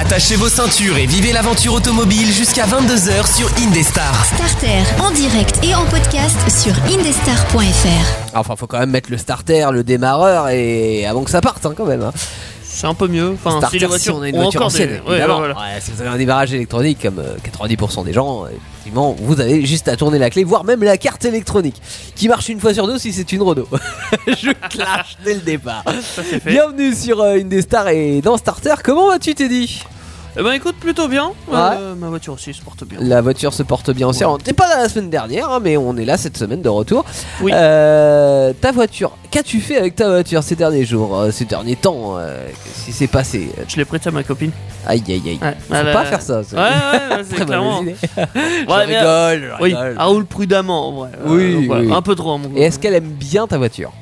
Attachez vos ceintures et vivez l'aventure automobile jusqu'à 22h sur Indestar. Starter en direct et en podcast sur indestar.fr. Enfin, faut quand même mettre le starter, le démarreur et avant que ça parte hein, quand même. hein. C'est un peu mieux. Enfin, starter, si les voitures on a une voiture encore des- ancienne, ouais, voilà. Ouais, si vous avez un démarrage électronique comme euh, 90% des gens, euh, effectivement, vous avez juste à tourner la clé, voire même la carte électronique, qui marche une fois sur deux si c'est une Renault. Je clash dès le départ. Ça. Bienvenue sur euh, Indestar et dans Starter, comment vas-tu Teddy? Eh ben écoute, plutôt bien. Euh, ma voiture aussi se porte bien. La voiture se porte bien aussi. Alors, T'es pas là la semaine dernière, hein, mais on est là cette semaine de retour. Oui. Euh, ta voiture, qu'as-tu fait avec ta voiture ces derniers jours, euh, ces derniers temps euh, Qu'est-ce qui s'est passé? Je l'ai prêté à ma copine. Aïe aïe aïe. Ouais, Faut pas faire ça. c'est- Ouais, ouais, c'est Très clairement. je Ouais, mais- rigole, je Oui, rigole. elle roule prudemment en vrai. Oui, donc, oui. Un peu trop, à mon. Et est-ce qu'elle aime bien ta voiture?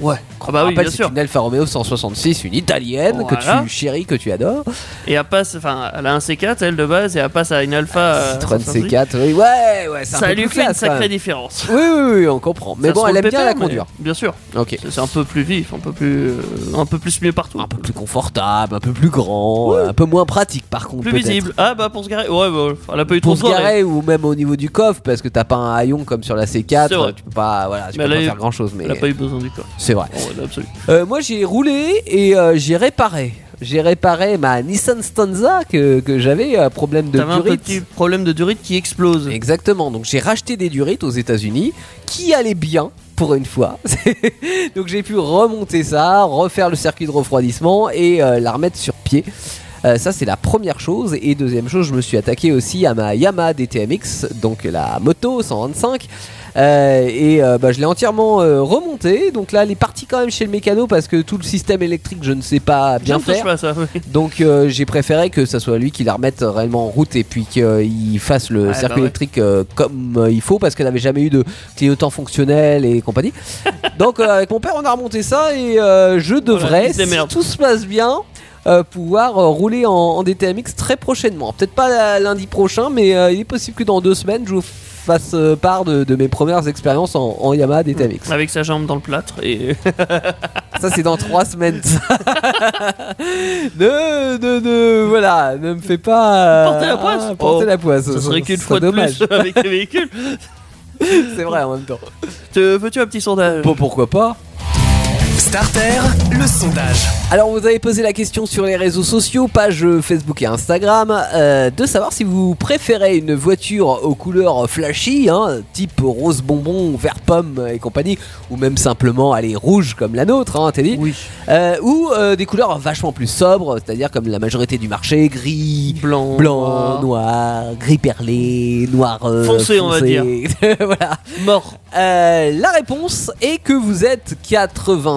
Ouais. Ah bah oui, bien c'est sûr. une Alfa Romeo 166, une italienne que Voilà. tu chéris, que tu adores. Et elle passe, enfin, elle a un C4 elle de base et elle passe à une Alpha. euh, Citroën 150. C4, oui, ouais, ouais, c'est un Ça peu lui plus fait une classe, quand sacrée même. différence. Oui, oui, oui, on comprend. Mais Ça bon, se elle roule aime bien la pépère, mais- conduire. Bien sûr. Ok. C'est c'est un peu plus vif, un peu plus, euh, un peu plus mieux partout. Un peu plus confortable, un peu plus grand, euh, un peu moins pratique par contre. Plus peut-être. visible. Ah bah pour se garer. Ouais, bah, elle a pas eu trop Pour de se garer ou même au niveau du coffre parce que t'as pas un haillon comme sur la C4, C'est vrai. tu peux pas, voilà, tu Mais peux pas faire grand chose. Mais Elle a pas eu besoin du corps. C'est vrai. Oh. Euh, moi j'ai roulé et euh, j'ai réparé. J'ai réparé ma Nissan Stanza que, que j'avais euh, problème de T'avais un durite. petit problème de durite qui explose. Exactement. Donc j'ai racheté des durites aux États-Unis qui allaient bien pour une fois. Donc j'ai pu remonter ça, refaire le circuit de refroidissement et euh, la remettre sur pied. Euh, ça c'est la première chose et deuxième chose je me suis attaqué aussi à ma Yamaha DTMX donc la moto 125 Euh, et euh, bah, je l'ai entièrement euh, remonté donc là elle est partie quand même chez le mécano parce que tout le système électrique je ne sais pas bien faire pas ça. oui. donc euh, j'ai préféré que ça soit lui qui la remette réellement en route et puis qu'il fasse le circuit bah ouais. électrique euh, comme euh, il faut parce qu'elle n'avait jamais eu de clignotant fonctionnel et compagnie. Donc euh, avec mon père on a remonté ça et euh, je devrais, si tout se passe bien, euh, pouvoir euh, rouler en, en DTMX très prochainement. Peut-être pas lundi prochain mais euh, il est possible que dans deux semaines je vous fasse euh, part de, de mes premières expériences en, en Yamaha DTMX. Avec sa jambe dans le plâtre et. Ça c'est dans trois semaines. ça. ne, ne, ne, voilà, ne me fais pas Porter la poisse. ah, Porter Oh, la poisse. Ça serait qu'une serait fois de dommage. plus avec les véhicules. c'est vrai en même temps. Te- Veux-tu un petit sondage? Bon, pourquoi pas Starter, le sondage. Alors vous avez posé la question sur les réseaux sociaux, page Facebook et Instagram, euh, de savoir si vous préférez une voiture aux couleurs flashy, hein, type rose bonbon, vert pomme et compagnie, ou même simplement aller rouge comme la nôtre, hein, Teddy, Oui. euh, ou euh, des couleurs vachement plus sobres, c'est-à-dire comme la majorité du marché, gris, Blanc. blanc, noir, noir, gris perlé, noir euh, Foncé, on va dire. voilà. Mort. Euh, la réponse est que vous êtes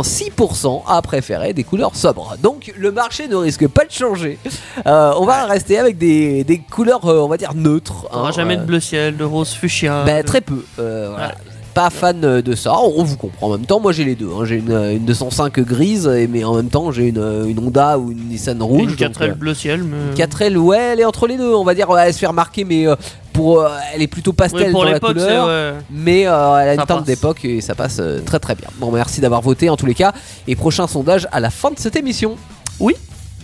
86% à préférer des couleurs sobres. Donc le marché ne risque pas de changer. Euh, on va rester avec des, des couleurs, euh, on va dire neutres. On aura hein, jamais euh, de bleu ciel, de rose fuchsia. bah, de- très peu. voilà. Ouais. Pas fan de ça, on vous comprend en même temps. Moi j'ai les deux. hein. J'ai une, une 205 grise, et- mais en même temps j'ai une, une Honda ou une Nissan rouge. Une donc, 4L euh, bleu ciel. Mais... 4L, ouais, elle est entre les deux. On va dire, elle se fait remarquer, mais euh, pour, euh, elle est plutôt pastel Oui, pour dans la couleur. Ouais. Mais euh, elle a une teinte d'époque et ça passe euh, très très bien. Bon, merci d'avoir voté en tous les cas. Et prochain sondage à la fin de cette émission.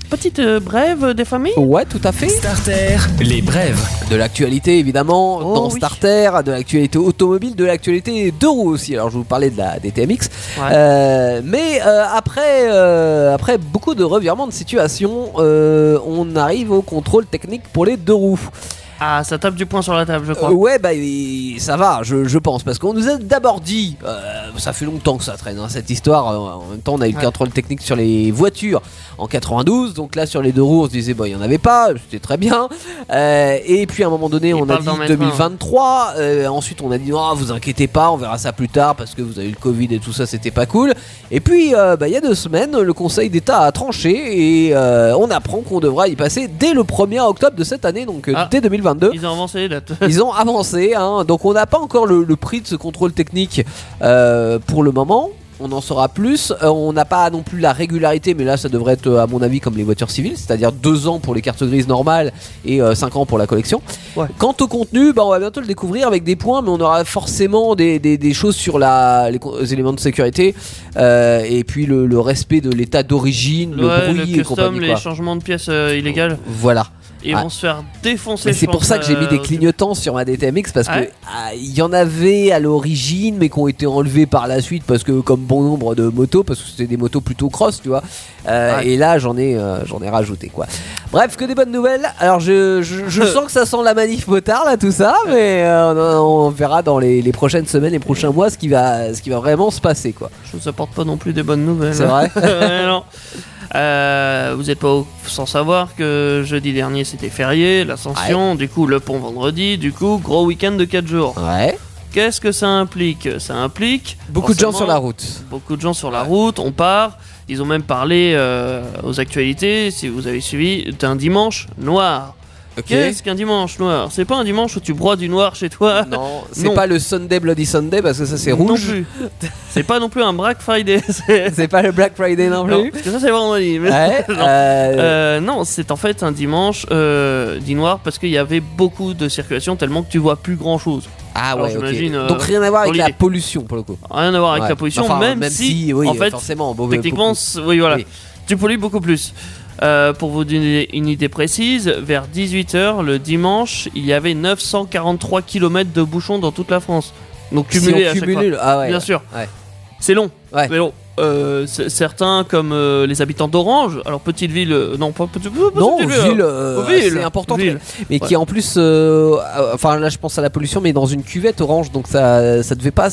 Petite euh, brève des familles Ouais, tout à fait. Starter, les brèves. De l'actualité évidemment Oh, dans oui. Starter, de l'actualité automobile, de l'actualité deux roues aussi. Alors je vous parlais de la DTMX. Ouais. Euh, mais euh, après, euh, après beaucoup de revirements de situation, euh, on arrive au contrôle technique pour les deux roues. Ah, ça tape du poing sur la table, je crois. Euh, ouais, bah ça va, je, je pense, parce qu'on nous a d'abord dit, euh, ça fait longtemps que ça traîne hein, cette histoire. euh, en même temps, on a eu le Ouais. contrôle technique sur les voitures en 92, donc là sur les deux roues, on se disait, bah il y en avait pas, c'était très bien. Euh, et puis à un moment donné, Il on a dit d'en mettre un. 2023. euh, ensuite, on a dit, oh, vous inquiétez pas, on verra ça plus tard parce que vous avez eu le Covid et tout ça, c'était pas cool. Et puis, euh, bah, il y a deux semaines, le Conseil d'État a tranché et on apprend qu'on devra y passer dès le 1er octobre de cette année, donc Ah. dès 2022. Ils ont avancé les dates. Ils ont avancé, hein, donc on n'a pas encore le, le prix de ce contrôle technique euh, pour le moment. on en saura plus. Euh, on n'a pas non plus la régularité, mais là ça devrait être euh, à mon avis comme les voitures civiles, c'est-à-dire 2 ans pour les cartes grises normales et 5 ans pour la collection. Ouais. Quant au contenu, bah, on va bientôt le découvrir avec des points, mais on aura forcément des, des- des choses sur la, les, les éléments de sécurité euh, et puis le, le respect de l'état d'origine, le bruit le et compagnie. custom, les quoi. changements de pièces euh, illégales. Voilà. Ils Ah. vont se faire défoncer. C'est pour ça que j'ai mis des clignotants sur ma DTMX parce que Ouais. ah, il y en avait à l'origine mais qui ont été enlevés par la suite parce que comme bon nombre de motos parce que c'était des motos plutôt cross tu vois Euh, Ouais. et là j'en ai euh, j'en ai rajouté quoi bref que des bonnes nouvelles alors je, je, je sens que ça sent la manif motard là tout ça mais euh, on, on verra dans les, les prochaines semaines les prochains mois ce qui va ce qui va vraiment se passer quoi Je vous apporte pas non plus des bonnes nouvelles. c'est vrai Ouais, non. Euh, vous n'êtes pas sans savoir que jeudi dernier c'était férié, l'ascension, du coup le pont vendredi, du coup gros week-end de 4 jours. ouais Qu'est-ce que ça implique? Ça implique beaucoup de gens sur la route Beaucoup de gens sur la route, on part. Ils ont même parlé euh, aux actualités, si vous avez suivi, d'un dimanche noir. Qu'est-ce qu'un dimanche noir? C'est pas un dimanche où tu broies du noir chez toi? Non c'est Non. pas le Sunday Bloody Sunday parce que ça c'est Non rouge plus. c'est pas non plus un Black Friday. c'est- c'est pas le Black Friday non Non, plus parce que ça c'est vendredi. mais- Ouais, Non. euh, Euh, non, c'est en fait un dimanche euh, dit noir parce qu'il y avait beaucoup de circulation tellement que tu vois plus grand chose. Ah Alors, ouais, ok. j'imagine, euh, Donc rien à voir dans avec la l'idée. pollution pour le coup. Rien à voir avec Ouais. la pollution, Enfin, même, si, oui, en fait, forcément. bon, techniquement, beaucoup. c'est- oui, voilà, Oui. tu pollues beaucoup plus. Euh, pour vous donner une idée précise, vers 18h le dimanche, il y avait 943 km de bouchons dans toute la France. Donc Si cumulé on à chaque cumule, fois. ah ouais. Bien sûr. Ouais. C'est long. Mais long. Euh, certains comme euh, les habitants d'Orange, alors petite ville, non pas petite, pas Non, petite ville, euh, ville, c'est important, ville. mais qui en plus, enfin là je pense à la pollution, mais dans une cuvette orange, donc ça, ça devait pas,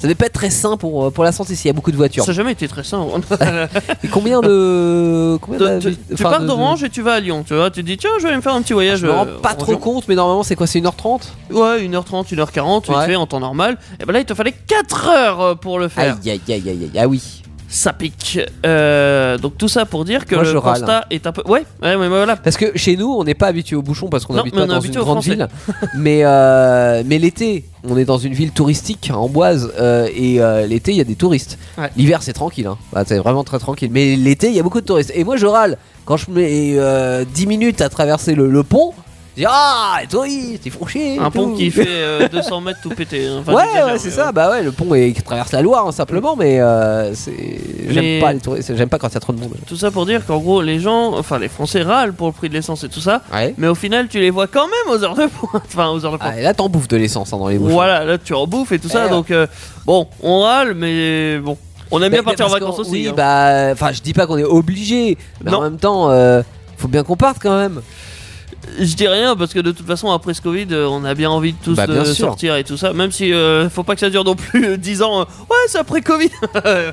ça devait pas être très sain pour euh, pour la santé s'il y a beaucoup de voitures. Ça n'a jamais été très sain. Et combien de, combien De- d'avi- tu, tu pars de- d'Orange et tu vas à Lyon, tu vois, tu te dis tiens je vais aller me faire un petit de- voyage. Je me rends euh, pas trop région. compte, mais normalement c'est quoi, c'est 1h30 Ouais, 1h30, 1h40, vite Ouais. fait en temps normal. Et ben là il te fallait 4 heures euh, pour le faire. Aïe aïe aïe aïe aïe, ah oui. Ça pique. Euh, donc tout ça pour dire que Moi, je le râle. constat est un peu. Ouais, ouais, mais voilà. Parce que chez nous, on n'est pas habitué aux bouchons parce qu'on habite pas on dans une grande Français. ville. mais euh, mais l'été, on est dans une ville touristique, Amboise, euh, et euh, l'été, il y a des touristes. Ouais. L'hiver, c'est tranquille, hein. Bah, c'est vraiment très tranquille. Mais l'été, il y a beaucoup de touristes. Et moi, je râle quand je mets euh, 10 minutes à traverser le, le pont. Ah, font chier. et Un pont qui fait euh, 200 mètres tout pété. hein. Enfin, ouais, j'exagère, ouais, mais c'est ça. Bah ouais, le pont est, qui traverse la Loire hein, simplement, mais euh, c'est. J'aime Mais- pas les touristes. J'aime pas quand il y a trop de monde. Tout ça pour dire qu'en gros, les gens, enfin les Français râlent pour le prix de l'essence et tout ça, Ouais. mais au final, tu les vois quand même aux heures de pointe. Enfin, aux heures de pointe. Ah, et là, t'en bouffes de l'essence hein, dans les bouchons. Voilà, là tu en bouffes et tout ça, Eh ouais. donc euh, bon, on râle, mais bon, on aime bien partir en vacances aussi. Oui, hein. bah, enfin, je dis pas qu'on est obligé, mais en Non. même temps, euh, faut bien qu'on parte quand même. Je dis rien parce que de toute façon, après ce Covid, euh, on a bien envie de tous Bah, de sortir et tout ça, même si euh, faut pas que ça dure non plus euh, 10 ans. euh, ouais, c'est après Covid.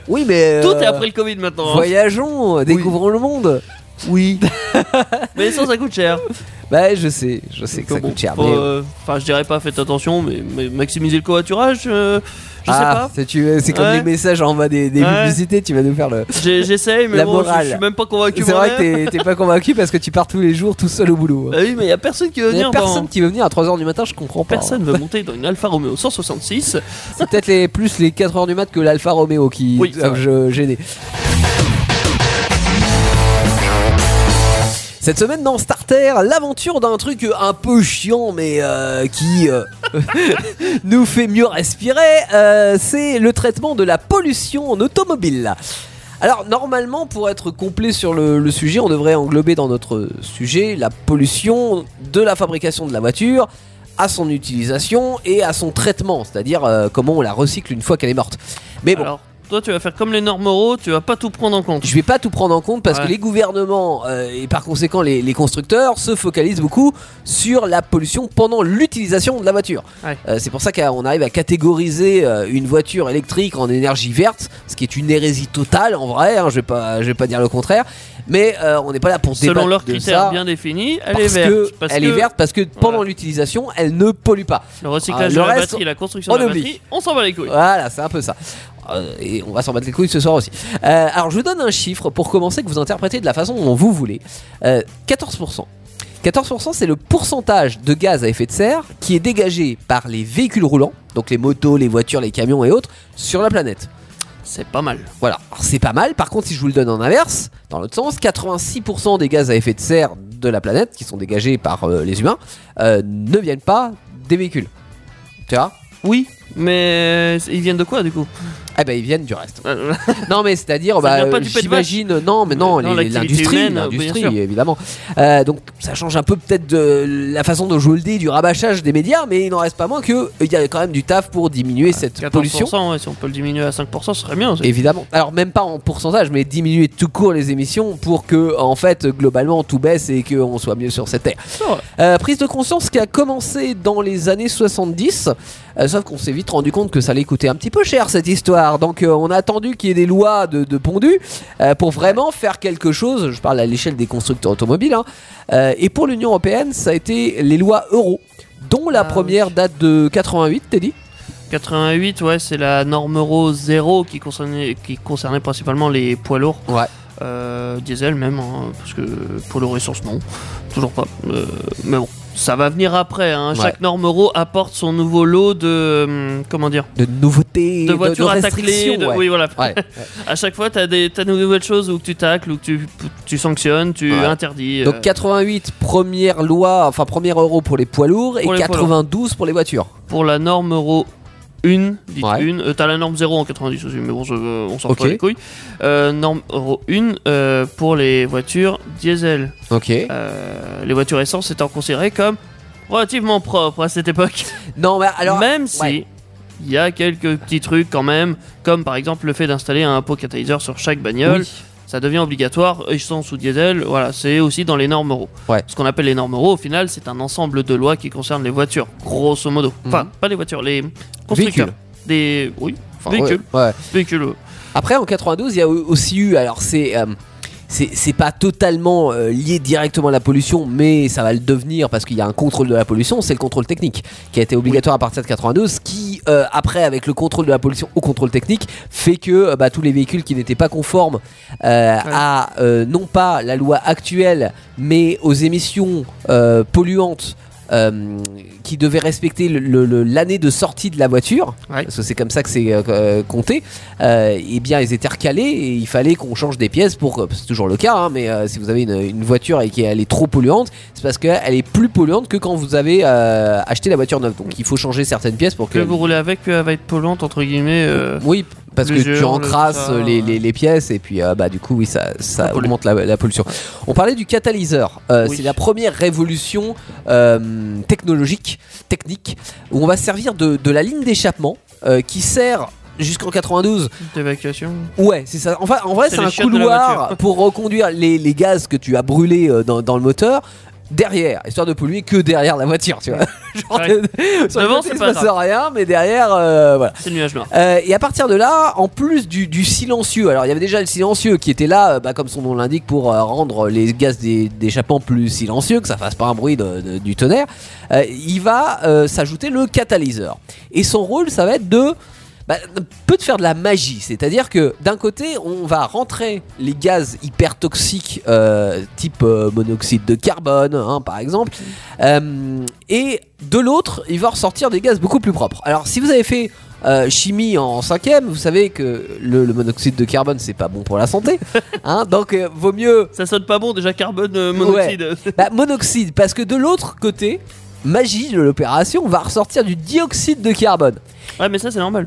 Oui, mais Tout euh, est après le Covid maintenant. hein. Voyageons, découvrons le monde. Oui. mais ça, ça coûte cher. Bah, je sais, je sais que ça Bon, coûte cher. mais- euh, Enfin, je dirais pas, faites attention, mais, mais maximiser le covoiturage, euh, je sais ah, pas. c'est comme Ouais. les messages en bas des, des Ouais. publicités, tu vas nous faire le. J'essaye, mais La bon, je- morale. je suis même pas convaincu. C'est vrai que t'es- pas convaincu parce que tu pars tous les jours tout seul au boulot. Bah oui, mais y a personne qui veut Il y a venir. personne dans- qui veut venir à 3h du matin, je comprends pas. Personne veut monter dans une Alfa Romeo 166. C'est peut-être les, plus les 4h du mat que l'Alfa Romeo qui Oui, doivent Cette semaine dans Starter, l'aventure d'un truc un peu chiant mais euh, qui euh, nous fait mieux respirer, euh, c'est le traitement de la pollution en automobile. Alors normalement pour être complet sur le, sujet, on devrait englober dans notre sujet la pollution de la fabrication de la voiture à son utilisation et à son traitement, c'est-à-dire comment on la recycle une fois qu'elle est morte. Mais bon, toi, tu vas faire comme les normes euros, tu vas pas tout prendre en compte. je vais pas tout prendre en compte parce Ouais. que les gouvernements euh, et par conséquent les, les constructeurs se focalisent beaucoup sur la pollution pendant l'utilisation de la voiture. Ouais. Euh, c'est pour ça qu'on arrive à catégoriser euh, une voiture électrique en énergie verte, ce qui est une hérésie totale en vrai. hein, je vais pas, je vais pas dire le contraire, mais on n'est pas là pour Selon débattre leurs de critères ça. bien définis, elle est verte. que parce elle que est verte parce que pendant Voilà. l'utilisation, elle ne pollue pas. Le recyclage Ah, de le la reste, batterie, la construction on de la oublie. batterie, on s'en bat les couilles. Voilà, c'est un peu ça. Euh, et on va s'en battre les couilles ce soir aussi. Euh, alors, je vous donne un chiffre pour commencer que vous interprétez de la façon dont vous voulez. Euh, 14%. 14% c'est le pourcentage de gaz à effet de serre qui est dégagé par les véhicules roulants, donc les motos, les voitures, les camions et autres, sur la planète. C'est pas mal. Voilà, Alors, c'est pas mal. Par contre, si je vous le donne en inverse, dans l'autre sens, 86% des gaz à effet de serre de la planète qui sont dégagés par euh, les humains euh, ne viennent pas des véhicules. Tu vois? Oui, mais ils viennent de quoi du coup? Eh ben, ils viennent du reste. Euh, Non, mais c'est-à-dire, bah, j'imagine, non, mais non, l'industrie, l'industrie, évidemment. Euh, donc, ça change un peu peut-être de la façon dont je vous le dis, du rabâchage des médias, mais il n'en reste pas moins que euh, il y a quand même du taf pour diminuer cette 14%, pollution. ouais, si on peut le diminuer à 5%, ce serait bien. Évidemment. Alors même pas en pourcentage, mais diminuer tout court les émissions pour que, en fait, globalement, tout baisse et qu'on soit mieux sur cette terre. Euh, prise de conscience qui a commencé dans les années 70, euh, sauf qu'on s'est vite rendu compte que ça allait coûter un petit peu cher cette histoire. Donc euh, on a attendu qu'il y ait des lois de, de pondu euh, pour vraiment faire quelque chose. Je parle à l'échelle des constructeurs automobiles. hein. Euh, et pour l'Union Européenne, ça a été les lois euro, dont la Ah, première date de 88, t'es dit? 88, ouais, c'est la norme Euro 0 qui concernait, qui concernait principalement les poids lourds. Ouais. Euh, diesel même, hein, parce que poids lourd essence, non. Toujours pas. Euh, mais bon, ça va venir après. hein. Ouais. Chaque norme Euro apporte son nouveau lot de. hum, comment dire De nouveautés, De voitures à tacler. restrictions, de- ouais. Oui, voilà. Ouais. À chaque fois, tu as, des t'as de nouvelles choses où tu tacles, où tu, tu sanctionnes, tu interdis. Donc euh, 88, première loi, enfin premier euro pour les poids lourds Pour et les poids 92 pour les voitures. pour la norme Euro 1, dites Ouais. 1, euh, t'as la norme 0 en 90 aussi, mais bon, je- euh, on s'en fout les couilles. Euh, norme Euro 1 euh, pour les voitures diesel. Ok. Euh, les voitures essence étant considérées comme relativement propres à cette époque. Non, mais alors. même si ouais. il y a quelques petits trucs quand même, comme par exemple le fait d'installer un pot catalyseur sur chaque bagnole. Oui. Ça devient obligatoire, essence ou diesel, voilà, c'est aussi dans les normes euros. Ouais. Ce qu'on appelle les normes euros, au final, c'est un ensemble de lois qui concernent les voitures, grosso modo. Enfin, Mhm. pas les voitures, les constructeurs. Véhicules. Des. Oui, Enfin, véhicules. ouais, ouais. Véhicules. Après, en 92, il y a aussi eu. Alors, c'est. euh, c'est pas totalement euh, lié directement à la pollution, mais ça va le devenir parce qu'il y a un contrôle de la pollution. C'est le contrôle technique qui a été obligatoire à partir de 92, qui euh, après avec le contrôle de la pollution au contrôle technique fait que euh, bah, tous les véhicules qui n'étaient pas conformes euh, à euh, non pas la loi actuelle, mais aux émissions euh, polluantes. Euh, qui devaient respecter l'année de sortie de la voiture, Ouais. parce que c'est comme ça que c'est euh, euh, compté, euh, eh bien ils étaient recalés et il fallait qu'on change des pièces pour. C'est toujours le cas, hein, mais si vous avez une, une voiture et qu'elle est trop polluante, c'est parce qu'elle est plus polluante que quand vous avez acheté la voiture neuve. Donc il faut changer certaines pièces pour que. Que vous roulez avec, puis elle va être polluante, entre guillemets. Oui, parce que tu encrasses le- les, ouais. les- les pièces et puis euh, bah du coup oui ça, augmente la, la pollution. On parlait du catalyseur. Euh, Oui. C'est la première révolution euh, technologique, technique, où on va servir de, de la ligne d'échappement qui sert jusqu'en 92 d'évacuation. Ouais, c'est ça. Enfin, en vrai, C'est un couloir pour reconduire les, les gaz que tu as brûlés dans, dans le moteur derrière, histoire de polluer que derrière la voiture, tu vois. Genre, Ouais. sur Devant, c'est pas rien, mais derrière, euh, voilà. C'est le nuage noir. Euh, et à partir de là, en plus du, du silencieux, alors il y avait déjà le silencieux qui était là, euh, bah, comme son nom l'indique, pour euh, rendre les gaz d'é- d'échappement plus silencieux, que ça fasse pas un bruit de- de- du tonnerre. Il va s'ajouter le catalyseur. Et son rôle, ça va être de bah, peut de faire de la magie, c'est-à-dire que d'un côté, on va rentrer les gaz hyper toxiques, euh, type euh, monoxyde de carbone, hein, par exemple, euh, et de l'autre, il va ressortir des gaz beaucoup plus propres. Alors, si vous avez fait euh, chimie en cinquième, vous savez que le, le monoxyde de carbone, c'est pas bon pour la santé, hein, donc euh, vaut mieux Ça sonne pas bon déjà carbone euh, monoxyde. bah, monoxyde, parce que de l'autre côté, magie de l'opération, on va ressortir du dioxyde de carbone. Ouais, mais ça c'est normal.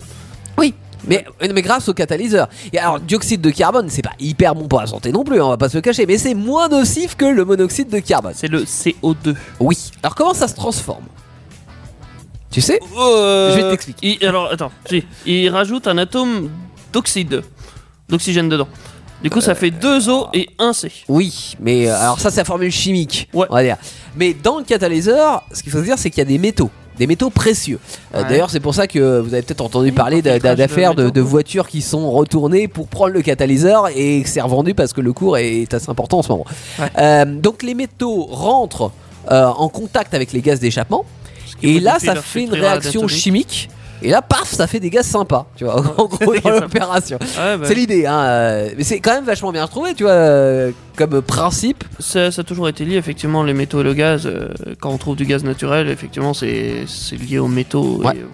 Oui. Mais, mais grâce au catalyseur. Et alors, dioxyde de carbone, c'est pas hyper bon pour la santé non plus, hein, on va pas se le cacher, mais c'est moins nocif que le monoxyde de carbone. C'est le CO2. Oui. Alors, comment ça se transforme? Tu sais? Euh, Je vais t'expliquer. il- alors attends, si, il rajoute un atome d'oxyde, d'oxygène dedans. Du coup, ça fait deux O et un C. Oui, mais euh, alors ça, c'est la formule chimique, Ouais. on va dire. Mais dans le catalyseur, ce qu'il faut se dire, c'est qu'il y a des métaux. Des métaux précieux. Euh, Ouais. D'ailleurs, c'est pour ça que vous avez peut-être entendu parler d'affaires de, voitures qui sont retournées pour prendre le catalyseur et que c'est revendu parce que le cours est assez important en ce moment. Ouais. Euh, donc les métaux rentrent euh, en contact avec les gaz d'échappement et là, ça fait une réaction chimique. Et là, paf, ça fait des gaz sympas, tu vois, en gros, dans l'opération. Ouais, bah, C'est l'idée, hein. euh, Mais c'est quand même vachement bien retrouvé, tu vois, euh, comme principe. ça, ça a toujours été lié, effectivement, les métaux et le gaz. euh, quand on trouve du gaz naturel, effectivement, c'est c'est lié aux métaux Ouais. et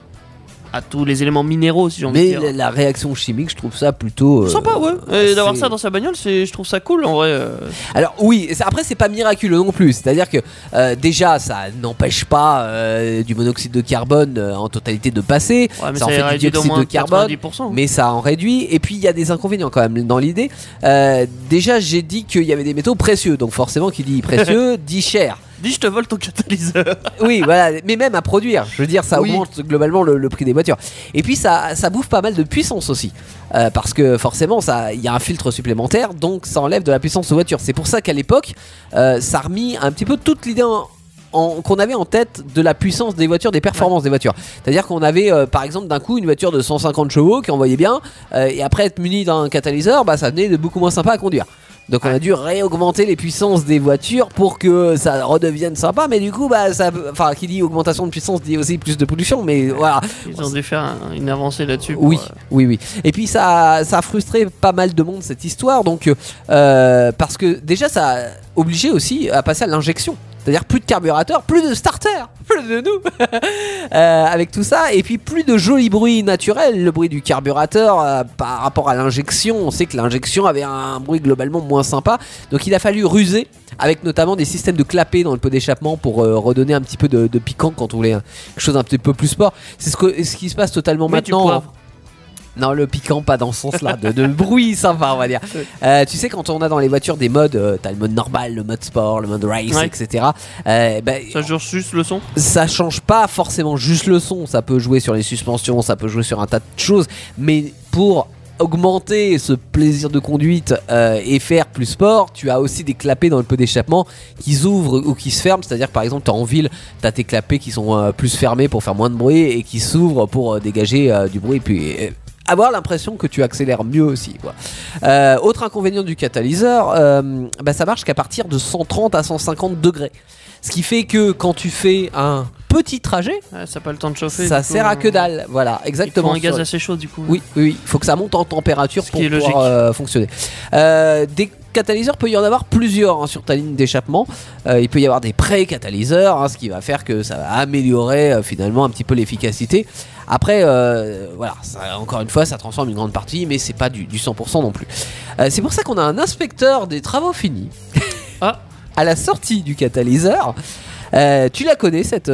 à tous les éléments minéraux, si j'ai envie Mais de dire. la, la réaction chimique, je trouve ça plutôt. euh, Sympa, ouais. Et d'avoir ça dans sa bagnole, c'est, je trouve ça cool en vrai. euh. Alors oui, après c'est pas miraculeux non plus. C'est-à-dire que euh, déjà ça n'empêche pas euh, du monoxyde de carbone euh, en totalité de passer. Ouais, mais ça en fait du réduit d'au dioxyde moins de carbone. 90%. Mais ça en réduit. Et puis il y a des inconvénients quand même dans l'idée. Euh, déjà j'ai dit qu'il y avait des métaux précieux, donc forcément qui dit précieux dit cher. Dis, je te vole ton catalyseur. Oui, voilà, mais même à produire. Je veux dire, ça Oui. augmente globalement le, le prix des voitures. Et puis ça, ça bouffe pas mal de puissance aussi, Euh, parce que forcément, ça, il y a un filtre supplémentaire, donc ça enlève de la puissance aux voitures. C'est pour ça qu'à l'époque, euh, ça a remis un petit peu toute l'idée en- qu'on avait en tête de la puissance des voitures, des performances des voitures. C'est-à-dire qu'on avait euh, par exemple d'un coup une voiture de 150 chevaux qui envoyait bien, euh, et après être muni d'un catalyseur, bah, ça venait de beaucoup moins sympa à conduire. Donc on a dû réaugmenter les puissances des voitures pour que ça redevienne sympa, mais du coup, bah, ça, enfin, qui dit augmentation de puissance dit aussi plus de pollution, mais voilà. Ils ont dû faire un- une avancée là-dessus. pour, Oui, euh, oui, oui. Et puis ça, ça a frustré pas mal de monde cette histoire, donc euh, parce que déjà ça a obligé aussi à passer à l'injection. C'est-à-dire plus de carburateur, plus de starter, plus de nous, Euh, avec tout ça, et puis plus de jolis bruits naturels, le bruit du carburateur euh, par rapport à l'injection. On sait que l'injection avait un bruit globalement moins sympa, donc il a fallu ruser avec notamment des systèmes de clapet dans le pot d'échappement pour euh, redonner un petit peu de, de piquant quand on voulait quelque chose un petit peu plus sport. C'est ce, que- ce qui se passe totalement Mais maintenant. Non, le piquant, pas dans ce sens-là, de, de bruit sympa, on va dire. Euh, tu sais, quand on a dans les voitures des modes, euh, t'as le mode normal, le mode sport, le mode race, Ouais. etc. Euh, ben, Ça jure juste le son? ça change pas forcément juste le son, ça peut jouer sur les suspensions, ça peut jouer sur un tas de choses, mais pour augmenter ce plaisir de conduite euh, et faire plus sport, tu as aussi des clapets dans le pot d'échappement qui s'ouvrent ou qui se ferment, c'est-à-dire par exemple tu en ville, tu as tes clapets qui sont euh, plus fermés pour faire moins de bruit et qui s'ouvrent pour euh, dégager euh, du bruit puis euh, avoir l'impression que tu accélères mieux aussi. Quoi. Euh, autre inconvénient du catalyseur, euh, bah, ça marche qu'à partir de 130 à 150 degrés. Ce qui fait que quand tu fais un petit trajet, Ouais, ça n'a pas le temps de chauffer. ça coup, sert à euh, que dalle. Voilà, Il exactement. faut un gaz assez chaud du coup. Oui, oui, oui. Il faut que ça monte en température Ce pour pouvoir euh, fonctionner. Euh, des catalyseurs, peut y en avoir plusieurs hein, sur ta ligne d'échappement. Euh, il peut y avoir des pré-catalyseurs, hein, ce qui va faire que ça va améliorer euh, finalement un petit peu l'efficacité. Après, euh, voilà, ça- encore une fois, ça transforme une grande partie, mais c'est pas du, du 100% non plus. Euh, c'est pour ça qu'on a un inspecteur des travaux finis Ah. à la sortie du catalyseur. Euh, tu la connais cette,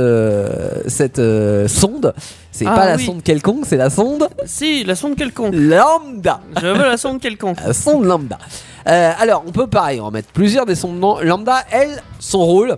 cette sonde? C'est Ah, pas la oui. sonde quelconque, c'est la sonde? Si, la sonde quelconque. lambda. Je veux la sonde quelconque. La sonde lambda. Alors, on peut pareil en mettre plusieurs des sondes lambda. Elle, son rôle,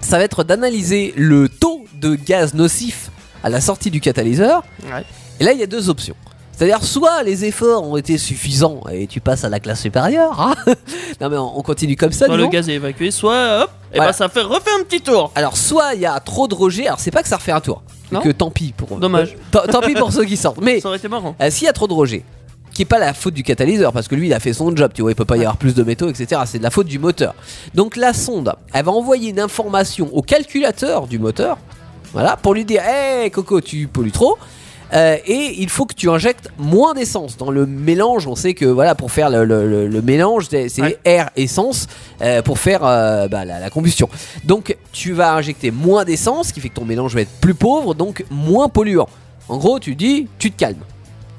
ça va être d'analyser le taux de gaz nocif à la sortie du catalyseur. Ouais. Et là, il y a deux options. C'est-à-dire, soit les efforts ont été suffisants et tu passes à la classe supérieure. hein. non, mais on on continue comme ça. Soit le gaz est évacué, soit hop, et Voilà. bah ça fait refait un petit tour. Alors, soit il y a trop de rejet. Alors, c'est pas que ça refait un tour. Non. que tant pis pour. Dommage. Tant, pis pour ceux qui sortent. Mais Ça aurait été marrant. Euh, S'il y a trop de rejet, qui est pas la faute du catalyseur, parce que lui il a fait son job, tu vois, il peut pas y avoir plus de métaux, etc. C'est de la faute du moteur. Donc la sonde, elle va envoyer une information au calculateur du moteur, voilà, pour lui dire, hé Coco, tu pollues trop. Euh, et il faut que tu injectes moins d'essence dans le mélange. On sait que voilà pour faire le, le- le- le mélange, c'est c'est Ouais. air essence euh, pour faire euh, bah, la, la combustion. Donc tu vas injecter moins d'essence, ce qui fait que ton mélange va être plus pauvre, donc moins polluant. En gros, tu dis, tu te calmes.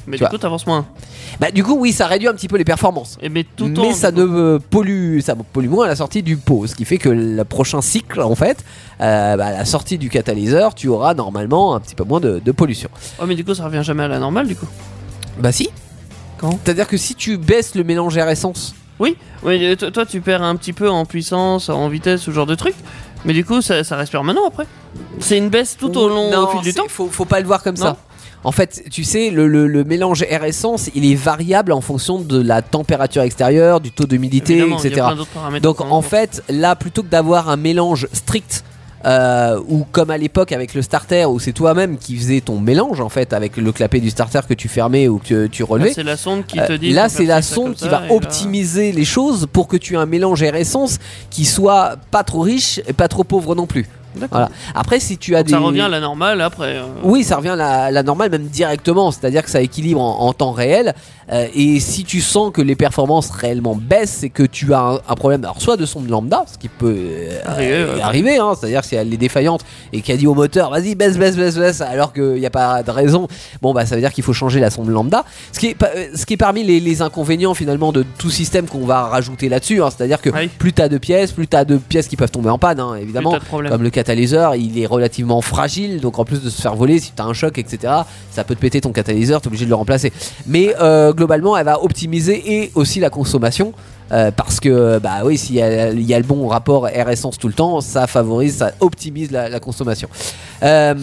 Mais tu du vois. coup, t'avances moins. Bah du coup oui ça réduit un petit peu les performances. Et mais tout mais en. ça ne euh, pollue, ça pollue moins à la sortie du pot, ce qui fait que le prochain cycle en fait, euh, bah, à la sortie du catalyseur, tu auras normalement un petit peu moins de, de pollution. Oh, mais du coup, ça revient jamais à la normale du coup. Bah si. Quand? C'est-à-dire que si tu baisses le mélange air essence, Oui, oui toi, toi, tu perds un petit peu en puissance, en vitesse, ce genre de truc. Mais du coup, ça, ça respire maintenant après. C'est une baisse tout au long Non, au fil du temps. Faut, faut pas le voir comme Non. ça. En fait, tu sais, le, le- le mélange air essence, il est variable en fonction de la température extérieure, du taux d'humidité, Évidemment, il y a etc. plein d'autres paramètres Donc en compte. fait, là, plutôt que d'avoir un mélange strict, euh, ou comme à l'époque avec le starter, où c'est toi-même qui faisais ton mélange en fait avec le clapet du starter que tu fermais ou que tu Là, relevais. c'est la sonde qui Euh, te dit. là, c'est la sonde qui ça, va là- optimiser les choses pour que tu aies un mélange air essence qui soit pas trop riche et pas trop pauvre non plus. Voilà. Après, si tu as Donc des. Ça revient à la normale après. euh, Oui, ça revient à la, la normale, même directement, c'est-à-dire que ça équilibre en, en temps réel. euh, et si tu sens que les performances réellement baissent, c'est que tu as un, un problème, alors soit de son lambda, ce qui peut euh, Arriver, hein, c'est-à-dire si elle est défaillante et qu'elle dit au moteur, vas-y, baisse, baisse, baisse, baisse, alors qu'il n'y a pas de raison, bon, bah ça veut dire qu'il faut changer la sonde lambda. Ce qui est, ce qui est parmi les, les inconvénients finalement de tout système qu'on va rajouter là-dessus, hein, c'est-à-dire que Oui. plus tu as de pièces, plus tu as de pièces qui peuvent tomber en panne, hein, évidemment. Comme le catalyseur, il est relativement fragile, donc en plus de se faire voler, si tu as un choc, etc., ça peut te péter ton catalyseur, tu es obligé de le remplacer. Mais euh, globalement, elle va optimiser et aussi la consommation. euh, parce que bah oui s'il y, a- il y a le bon rapport air essence tout le temps ça favorise ça optimise la, la consommation euh,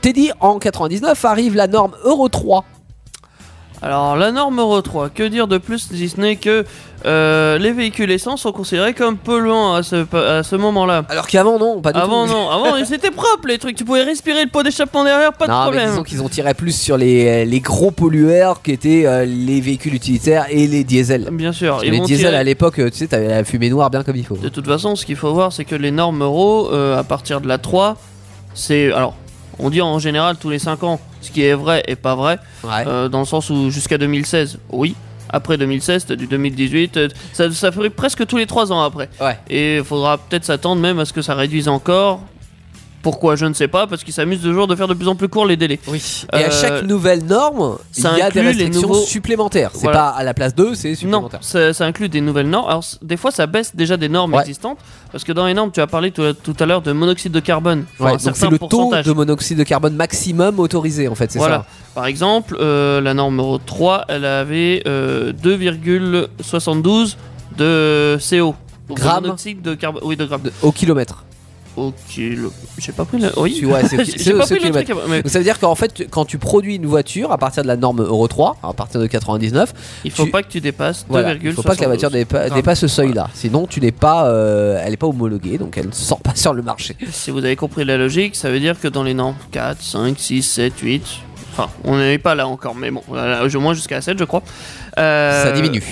Teddy en 99 arrive la norme Euro 3 Alors la norme Euro 3, que dire de plus si ce n'est que euh, les véhicules essence sont considérés comme polluants à ce, à ce moment-là. alors qu'avant non pas du Avant tout non, avant c'était propre les trucs, tu pouvais respirer le pot d'échappement derrière, pas de non, mais problème. disons qu'ils ont tiré plus sur les, les gros pollueurs qui étaient euh, les véhicules utilitaires et les diesels. Bien sûr, ils les diesels à l'époque, euh, tu sais, t'avais la fumée noire bien comme il faut. De toute façon, ce qu'il faut voir, c'est que les normes euro, euh, à partir de la 3, c'est. Alors, on dit en général tous les 5 ans, ce qui est vrai et pas vrai, Ouais. euh, dans le sens où jusqu'à 2016, oui. Après 2016, t'as du 2018, euh, ça, ça ferait presque tous les 3 ans après. Ouais. Et il faudra peut-être s'attendre même à ce que ça réduise encore. Pourquoi Je ne sais pas, parce qu'ils s'amusent toujours de faire de plus en plus court les délais. Oui. Et à Euh, chaque nouvelle norme, il y ça a des restrictions nouveaux- supplémentaires. C'est Voilà. pas à la place 2, c'est Non, supplémentaire. ça, ça inclut des nouvelles normes. Alors, des fois, ça baisse déjà des normes Ouais. existantes. Parce que dans les normes, tu as parlé tout, tout à l'heure de monoxyde de carbone. Ouais, donc c'est le taux de monoxyde de carbone maximum autorisé en fait, c'est Voilà. Par exemple, euh, la norme Euro 3, elle avait euh, 2,72 de CO. Donc, de Grammes monoxyde de carbone. Oui, de grammes. au kilomètre. Au kilo. J'ai pas pris le. Oui. Ouais, c'est- c'est- pas c'est pris le kilomètre. truc. mais Donc ça veut dire qu'en fait, quand tu produis une voiture à partir de la norme Euro 3, à partir de 99, il faut tu- pas que tu dépasses voilà, 2,72. il faut pas que la voiture dépa- dépasse ce seuil-là. Sinon, tu n'es pas, euh, elle n'est pas homologuée, donc elle ne sort pas sur le marché. Si vous avez compris la logique, ça veut dire que dans les normes 4, 5, 6, 7, 8, enfin, on n'est pas là encore, mais bon, au moins jusqu'à 7, je crois. Euh, Ça diminue.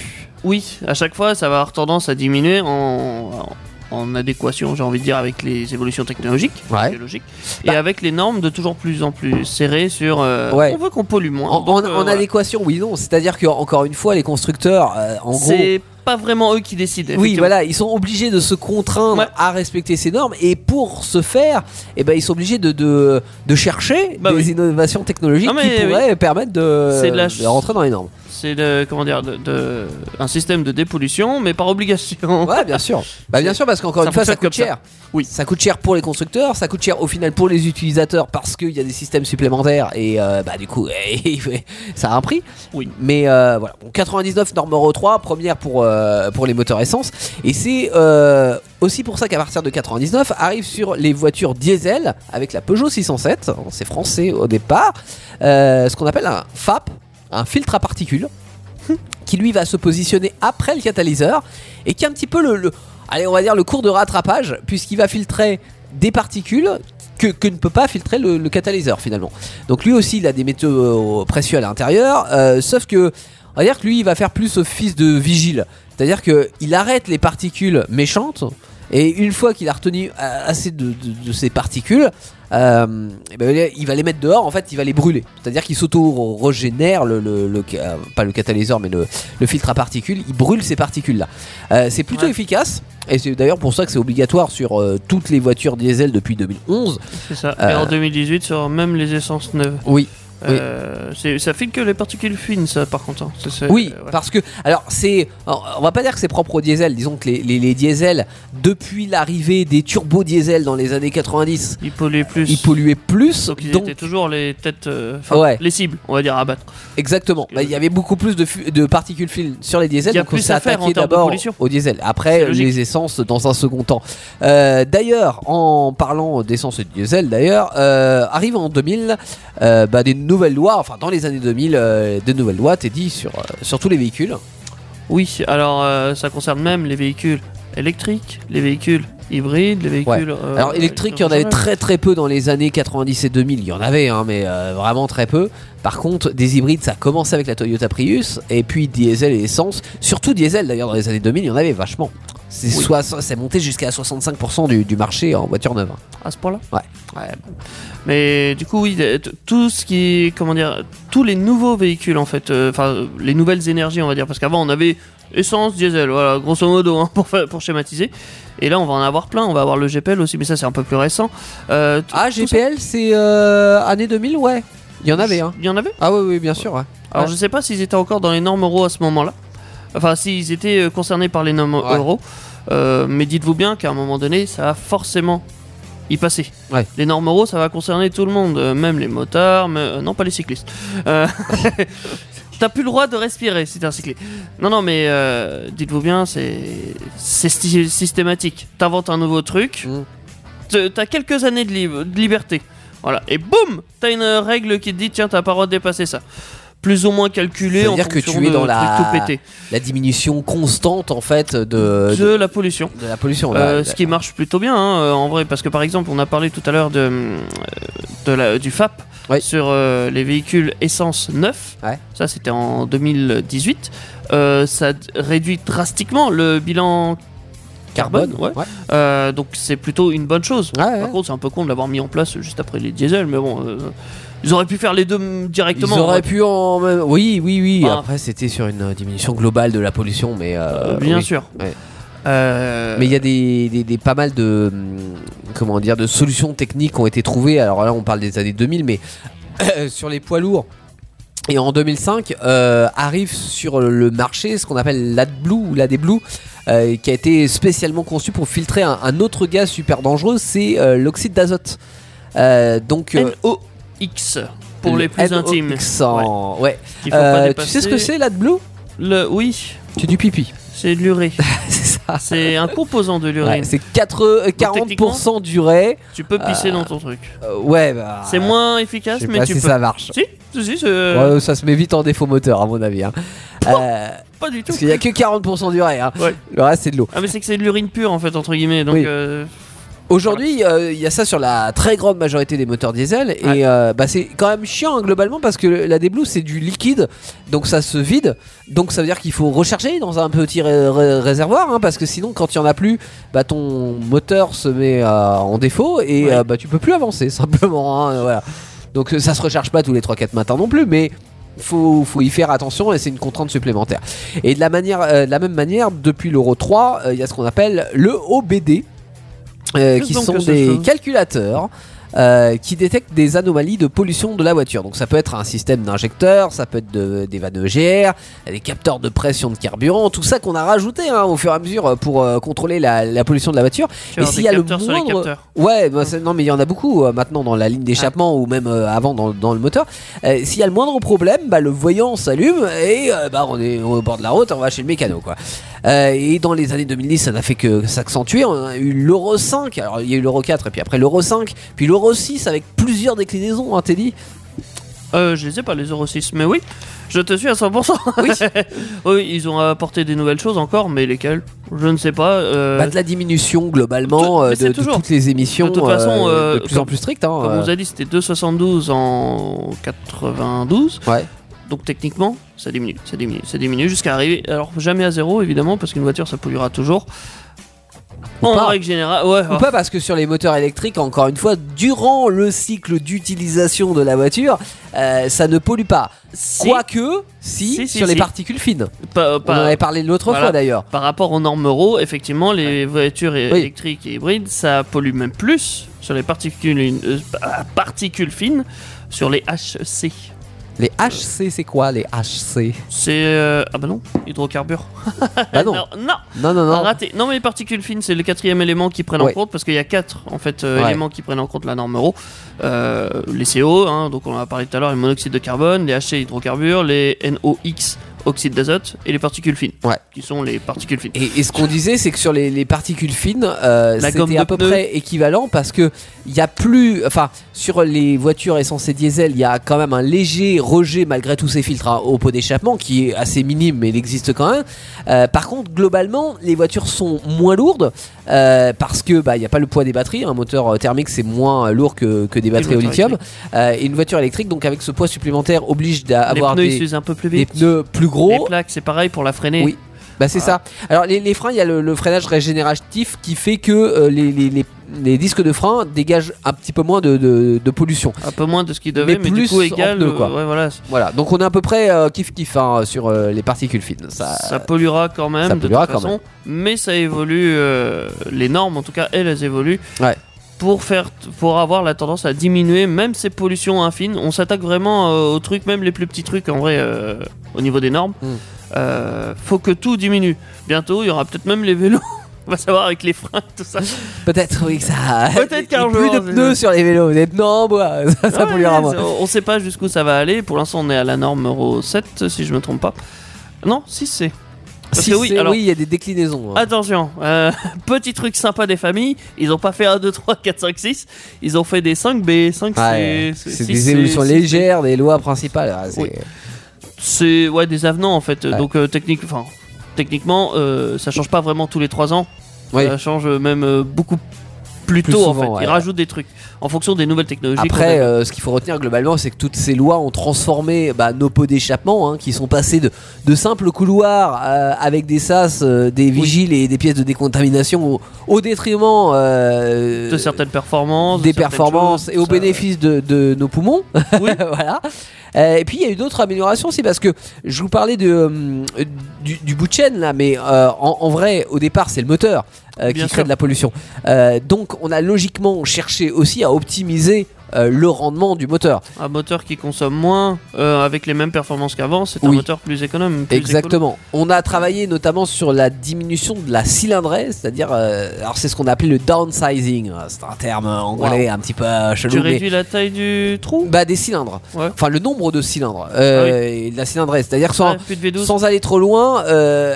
Oui, à chaque fois, ça va avoir tendance à diminuer en, en adéquation, j'ai envie de dire, avec les évolutions technologiques, Ouais. biologiques, Bah- et avec les normes de toujours plus en plus serrées sur. euh, Ouais. On veut qu'on pollue moins. En, euh, en adéquation, oui, non. C'est-à-dire que encore une fois, les constructeurs, euh, en gros, C'est pas vraiment eux qui décident. Oui, voilà, ils sont obligés de se contraindre Ouais. à respecter ces normes et pour ce faire, eh ben, ils sont obligés de, de, de chercher Bah des oui. innovations technologiques Non, qui pourraient permettre de rentrer dans les normes. C'est de, comment dire, de, de- un système de dépollution, mais par obligation. Ouais, bien sûr. Bah, bien sûr, parce qu'encore Ça une fois, ça fonctionne coûte comme cher. Oui. Ça coûte cher pour les constructeurs, ça coûte cher au final pour les utilisateurs parce qu'il y a des systèmes supplémentaires et euh, bah, du coup, ça a un prix. Oui. Mais euh, voilà, Bon, 99 norme Euro 3, première pour, euh, pour les moteurs essence. Et c'est euh, aussi pour ça qu'à partir de 99 arrive sur les voitures diesel avec la Peugeot 607, c'est français au départ, euh, ce qu'on appelle un FAP, un filtre à particules, qui lui va se positionner après le catalyseur et qui est un petit peu le, le- allez cours de rattrapage puisqu'il va filtrer des particules que, ne peut pas filtrer le, catalyseur finalement. Donc lui aussi il a des métaux euh, précieux à l'intérieur, euh, sauf que on va dire que lui il va faire plus office de vigile, c'est-à-dire que il arrête les particules méchantes et une fois qu'il a retenu euh, assez de ces particules, euh, eh ben, il va les mettre dehors, en fait il va les brûler. C'est-à-dire qu'il s'auto-régénère, le, le- le- euh, pas le catalyseur mais le, le filtre à particules, il brûle ces particules-là. Euh, c'est plutôt Ouais. efficace, et c'est d'ailleurs pour ça que c'est obligatoire sur toutes les voitures diesel depuis 2011. C'est ça. Et en 2018, sur même les essences neuves. Oui. Euh, c'est- ça filtre que les particules fines, ça, par contre. hein. Oui, ouais. parce que alors c'est, on va pas dire que c'est propre au diesel. Disons que les, les, les diesels, depuis l'arrivée des turbo diesel dans les années 90, Ils polluaient plus. ils polluaient plus. Donc ils donc étaient toujours les têtes. euh, Ouais. les cibles, on va dire, à battre. exactement, Bah, il y avait beaucoup plus de, de particules fines sur les diesels. Y a donc on plus s'est faire en attaqué d'abord au diesel. Après les essences dans un second temps. Euh, d'ailleurs, en parlant d'essence et de diesel, d'ailleurs, euh, arrive en 2000 euh, bah, des nouvelles lois. Enfin, dans les années 2000, euh, des nouvelles lois, t'es dit sur euh, sur tous les véhicules. Oui, alors euh, ça concerne même les véhicules électriques, les véhicules hybrides, les véhicules. Alors électrique, il y en avait très très peu dans les années 90 et 2000. Il y en avait, hein, mais vraiment très peu. Par contre, des hybrides, ça a commencé avec la Toyota Prius, et puis diesel et essence. Surtout diesel d'ailleurs dans les années 2000, il y en avait vachement. C'est Oui. monté jusqu'à 65% du, du marché en voiture neuve. À ce point-là? Ouais. Ouais. Mais du coup, oui, t- tout ce qui comment dire, tous les nouveaux véhicules en fait, euh, enfin les nouvelles énergies, on va dire, parce qu'avant on avait essence, diesel, voilà, grosso modo, hein, pour, pour schématiser. Et là, on va en avoir plein. On va avoir le GPL aussi, mais ça c'est un peu plus récent. Euh, Ah, GPL, c'est euh, année 2000, ouais. Il y en avait, hein. Il y en avait? Ah oui, oui, bien sûr, ouais. Alors Ouais. je sais pas s'ils étaient encore dans les normes euros à ce moment-là. Enfin, s'ils étaient euh, concernés par les normes Ouais. euros. Euh, mais dites-vous bien qu'à un moment donné, ça va forcément y passer. Ouais. Les normes euros, ça va concerner tout le monde, euh, même les motards, mais euh, non pas les cyclistes. T'as plus le droit de respirer si t'es un cycliste. Non, non, mais dites-vous bien, c'est systématique. T'inventes un nouveau truc, Mm. t'as quelques années de liberté. Voilà, et boum, t'as une règle qui te dit tiens, t'as pas le droit de dépasser ça. Plus ou moins calculé Ça veut en dire que tu es dans la-. La diminution constante, en fait, de, de la pollution. de la pollution. Euh, là. ce qui marche plutôt bien hein, euh, en vrai parce que par exemple on a parlé tout à l'heure de, euh, de la, du FAP sur euh, les véhicules essence neufs Ouais. ça c'était en 2018 Euh, ça réduit drastiquement le bilan carbone, ouais. ouais. Euh, donc c'est plutôt une bonne chose Ouais, ouais. par contre c'est un peu con de l'avoir mis en place juste après les diesels mais bon euh, ils auraient pu faire les deux mm, Ils directement auraient ouais. pu en même. Oui, oui, oui. Ah. Après, c'était sur une euh, diminution globale de la pollution, mais. euh, bien oui. sûr Ouais. Euh, Mais il y a des, des- des- pas mal de hum, comment dire de solutions techniques qui ont été trouvées. Alors là, on parle des années 2000, mais sur les poids lourds. Et en 2005, euh, arrive sur le marché ce qu'on appelle l'AdBlue ou l'AdBlue, euh, qui a été spécialement conçu pour filtrer un, un autre gaz super dangereux, c'est l'oxyde d'azote. Donc euh, NOx pour le les plus intimes ouais. qu'il faut pas Euh, tu dépasser. sais ce que c'est l'AdBlue Le, oui, C'est du pipi. c'est de l'urée. c'est ça. C'est un composant de l'urine. Ouais, c'est 4, euh, 40% d'urée. tu peux pisser Euh, dans ton truc. Euh, ouais, bah. C'est moins Je efficace, sais mais pas tu si peux. ça marche. Si, si, si, c'est- euh, Ouais, ça se met vite en défaut moteur, à mon avis. hein. Euh, pas du tout. parce qu'il y a que 40% d'urée. Hein. Ouais. Le reste, c'est de l'eau. Ah, mais c'est que c'est de l'urine pure en fait, entre guillemets. Donc, Oui. euh, Aujourd'hui, euh, il y a ça sur la très grande majorité des moteurs diesel. Et Ouais. euh, bah, c'est quand même chiant hein, globalement parce que la D-Blue, c'est du liquide. Donc ça se vide. Donc ça veut dire qu'il faut recharger dans un petit ré- ré- réservoir. hein, parce que sinon, quand il n'y en a plus, bah, ton moteur se met euh, en défaut. Et Ouais. bah, tu peux plus avancer simplement. hein, voilà. Donc ça se recharge pas tous les 3-4 matins non plus. Mais faut, faut y faire attention et c'est une contrainte supplémentaire. Et de la, manière, de la même manière, depuis l'Euro 3, euh, il y a ce qu'on appelle le OBD, euh, qui sont des calculateurs. Euh, qui détectent des anomalies de pollution de la voiture. Donc ça peut être un système d'injecteur, ça peut être de- des vannes EGR, des capteurs de pression de carburant, tout ça qu'on a rajouté hein, au fur et à mesure pour euh, contrôler la, la pollution de la voiture. Et s'il y a le moindre-. Ouais, bah, non mais il y en a beaucoup euh, maintenant dans la ligne d'échappement ou même euh, avant dans, dans le moteur. Euh, S'il y a le moindre problème, bah, le voyant s'allume et euh, bah, on est au bord de la route, on va chez le mécano quoi. Euh, et dans les années 2010, ça n'a fait que s'accentuer. On a eu l'Euro 5, alors il y a eu l'Euro 4 et puis après l'Euro 5, puis l'Euro 6 avec plusieurs déclinaisons, hein, Teddy. Euh, je les ai pas les Euro 6, mais oui, je te suis à 100%. Oui. oui, ils ont apporté des nouvelles choses encore, mais lesquelles? Je ne sais pas. euh, Bah, de la diminution globalement euh, de, toujours. toutes les émissions De toute façon, euh, de plus comme- en plus strictes. Hein, Comme on euh, vous a dit, c'était 2,72 en 92. ouais. Donc techniquement, ça diminue, ça diminue, ça diminue jusqu'à arriver. Alors jamais à zéro évidemment, parce qu'une voiture ça polluera toujours. Ou en pas. règle générale, ouais. Ou pas parce que sur les moteurs électriques, encore une fois, durant le cycle d'utilisation de la voiture, euh, ça ne pollue pas. si, Quoique, si, Si, si, sur les particules fines. pas- On en avait parlé l'autre Voilà. fois d'ailleurs. par rapport aux normes euro, effectivement, les voitures Oui. électriques et hybrides, ça pollue même plus sur les particules, euh, particules fines, sur les HC. Les HC, c'est quoi les HC C'est euh, ah bah non, hydrocarbures. Bah non, non, non, non, non, non. raté. Non mais les particules fines, c'est le quatrième élément qu'ils prennent Ouais. en compte parce qu'il y a quatre en fait euh, Ouais. éléments qui prennent en compte la norme euro. Euh, les CO, hein, donc on en a parlé tout à l'heure, les monoxydes de carbone, les HC hydrocarbures, les NOx oxyde d'azote et les particules fines, Ouais. qui sont les particules fines. Et, et ce qu'on disait, c'est que sur les, les particules fines, euh, c'était à peu pneus. près équivalent parce que il y a plus, enfin, sur les voitures essence et diesel, il y a quand même un léger rejet malgré tous ces filtres hein, au pot d'échappement qui est assez minime, mais il existe quand même. Euh, par contre, globalement, les voitures sont moins lourdes euh, parce que bah il y a pas le poids des batteries. Un moteur euh, thermique c'est moins lourd que, que des batteries au lithium. Et une voiture électrique, donc avec ce poids supplémentaire, oblige d'avoir pneus des, s'usent un peu plus des vite. pneus plus Les gros. plaques, c'est pareil pour la freiner. Oui. Bah c'est ça. Alors les, les freins, il y a le, le freinage régénératif qui fait que euh, les, les- les- les disques de frein dégagent un petit peu moins de, de- de pollution. Un peu moins de ce qu'il devait, Mais mais, plus du coup égal. pneus, quoi. euh, ouais, voilà. Voilà, donc on est à peu près euh, kiff kiff hein, sur euh, les particules fines. Ça, ça polluera quand même ça de polluera toute quand façon, mais ça évolue. les normes, en tout cas, elles, elles évoluent. Ouais. Pour, faire, pour avoir la tendance à diminuer même ces pollutions infines, on s'attaque vraiment euh, aux trucs, même les plus petits trucs en vrai, euh, au niveau des normes. Mm. Euh, faut que tout diminue. Bientôt, il y aura peut-être même les vélos. on va savoir avec les freins, tout ça. Peut-être oui que ça. Peut-être qu'un plus de c'est pneus sur les vélos, des pneus en bois, ça, ça Ouais, polluera moins. c'est- On sait pas jusqu'où ça va aller. Pour l'instant, on est à la norme Euro 7, si je me trompe pas. Non, 6C. Parce Si que oui, c'est- alors- oui, il y a des déclinaisons. hein. Attention, euh, petit truc sympa des familles, ils ont pas fait 1, 2, 3, 4, 5, 6, ils ont fait des 5B, 5C. Ouais, c'est 6C, des évolutions 6C. légères des lois principales. ah, c'est- Oui. C'est ouais, des avenants en fait. Ouais. Donc euh, technique, techniquement, euh, ça change pas vraiment tous les 3 ans. Ça change même euh, beaucoup plus, Plus tôt souvent, en fait. ouais. Ils rajoutent des trucs en fonction des nouvelles technologies. Après, euh, ce qu'il faut retenir globalement, c'est que toutes ces lois ont transformé bah, nos pots d'échappement, hein, qui sont passés de, de simples couloirs euh, avec des sas, euh, des vigiles et des pièces de décontamination au, au détriment euh, de certaines performances, de des certaines performances choses, et au ça- bénéfice de, de nos poumons. Oui. voilà. Euh, et puis il y a eu d'autres améliorations aussi parce que je vous parlais de, euh, du, du bout de chaîne là, mais euh, en, en vrai, au départ, c'est le moteur qui Bien crée de la pollution. Euh, donc on a logiquement cherché aussi à optimiser euh, le rendement du moteur. Un moteur qui consomme moins euh, avec les mêmes performances qu'avant, c'est un Oui. moteur plus économe. plus Exactement. On a travaillé notamment sur la diminution de la cylindrée, c'est-à-dire, euh, alors c'est ce qu'on a appelé le downsizing. C'est un terme anglais un petit peu chelou. Tu mais- réduis la taille du trou? Bah des cylindres. Ouais. Enfin le nombre de cylindres euh, et de la cylindrée. C'est-à-dire sans, Ouais, plus de V12. sans aller trop loin,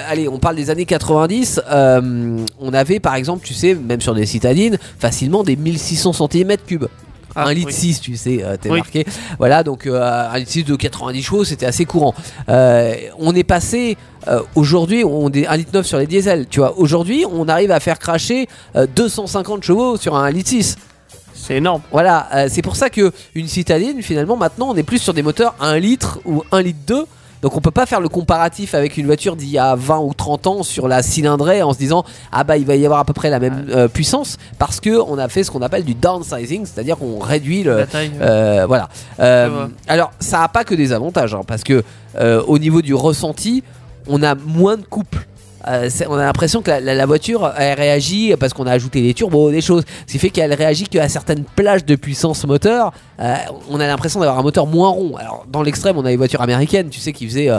allez, on parle des années 90. euh, on avait par exemple, tu sais, même sur des citadines, facilement des 1600 cm3. Ah, un litre oui. 6, tu sais, euh, t'es Oui. marqué. Voilà, donc euh, un litre 6 de 90 chevaux, c'était assez courant. Euh, on est passé, euh, aujourd'hui, on est 1 litre 9 sur les diesels, tu vois. Aujourd'hui, on arrive à faire cracher euh, 250 chevaux sur un litre 6. C'est énorme. Voilà, c'est pour ça que une citadine, finalement, maintenant, on est plus sur des moteurs 1 litre ou 1 litre 2. Donc on peut pas faire le comparatif avec une voiture d'il y a 20 ou 30 ans sur la cylindrée en se disant ah bah il va y avoir à peu près la même euh, puissance parce que on a fait ce qu'on appelle du downsizing, c'est-à-dire qu'on réduit le, La taille. euh, voilà. Euh, alors, ça a pas que des avantages, hein, parce que au niveau du ressenti, on a moins de couple. Euh, on a l'impression que la, la- la voiture elle réagit parce qu'on a ajouté des turbos, des choses, ce qui fait qu'elle réagit qu'à certaines plages de puissance moteur. euh, on a l'impression d'avoir un moteur moins rond. Alors dans l'extrême, on a les voitures américaines, tu sais, qui faisaient euh,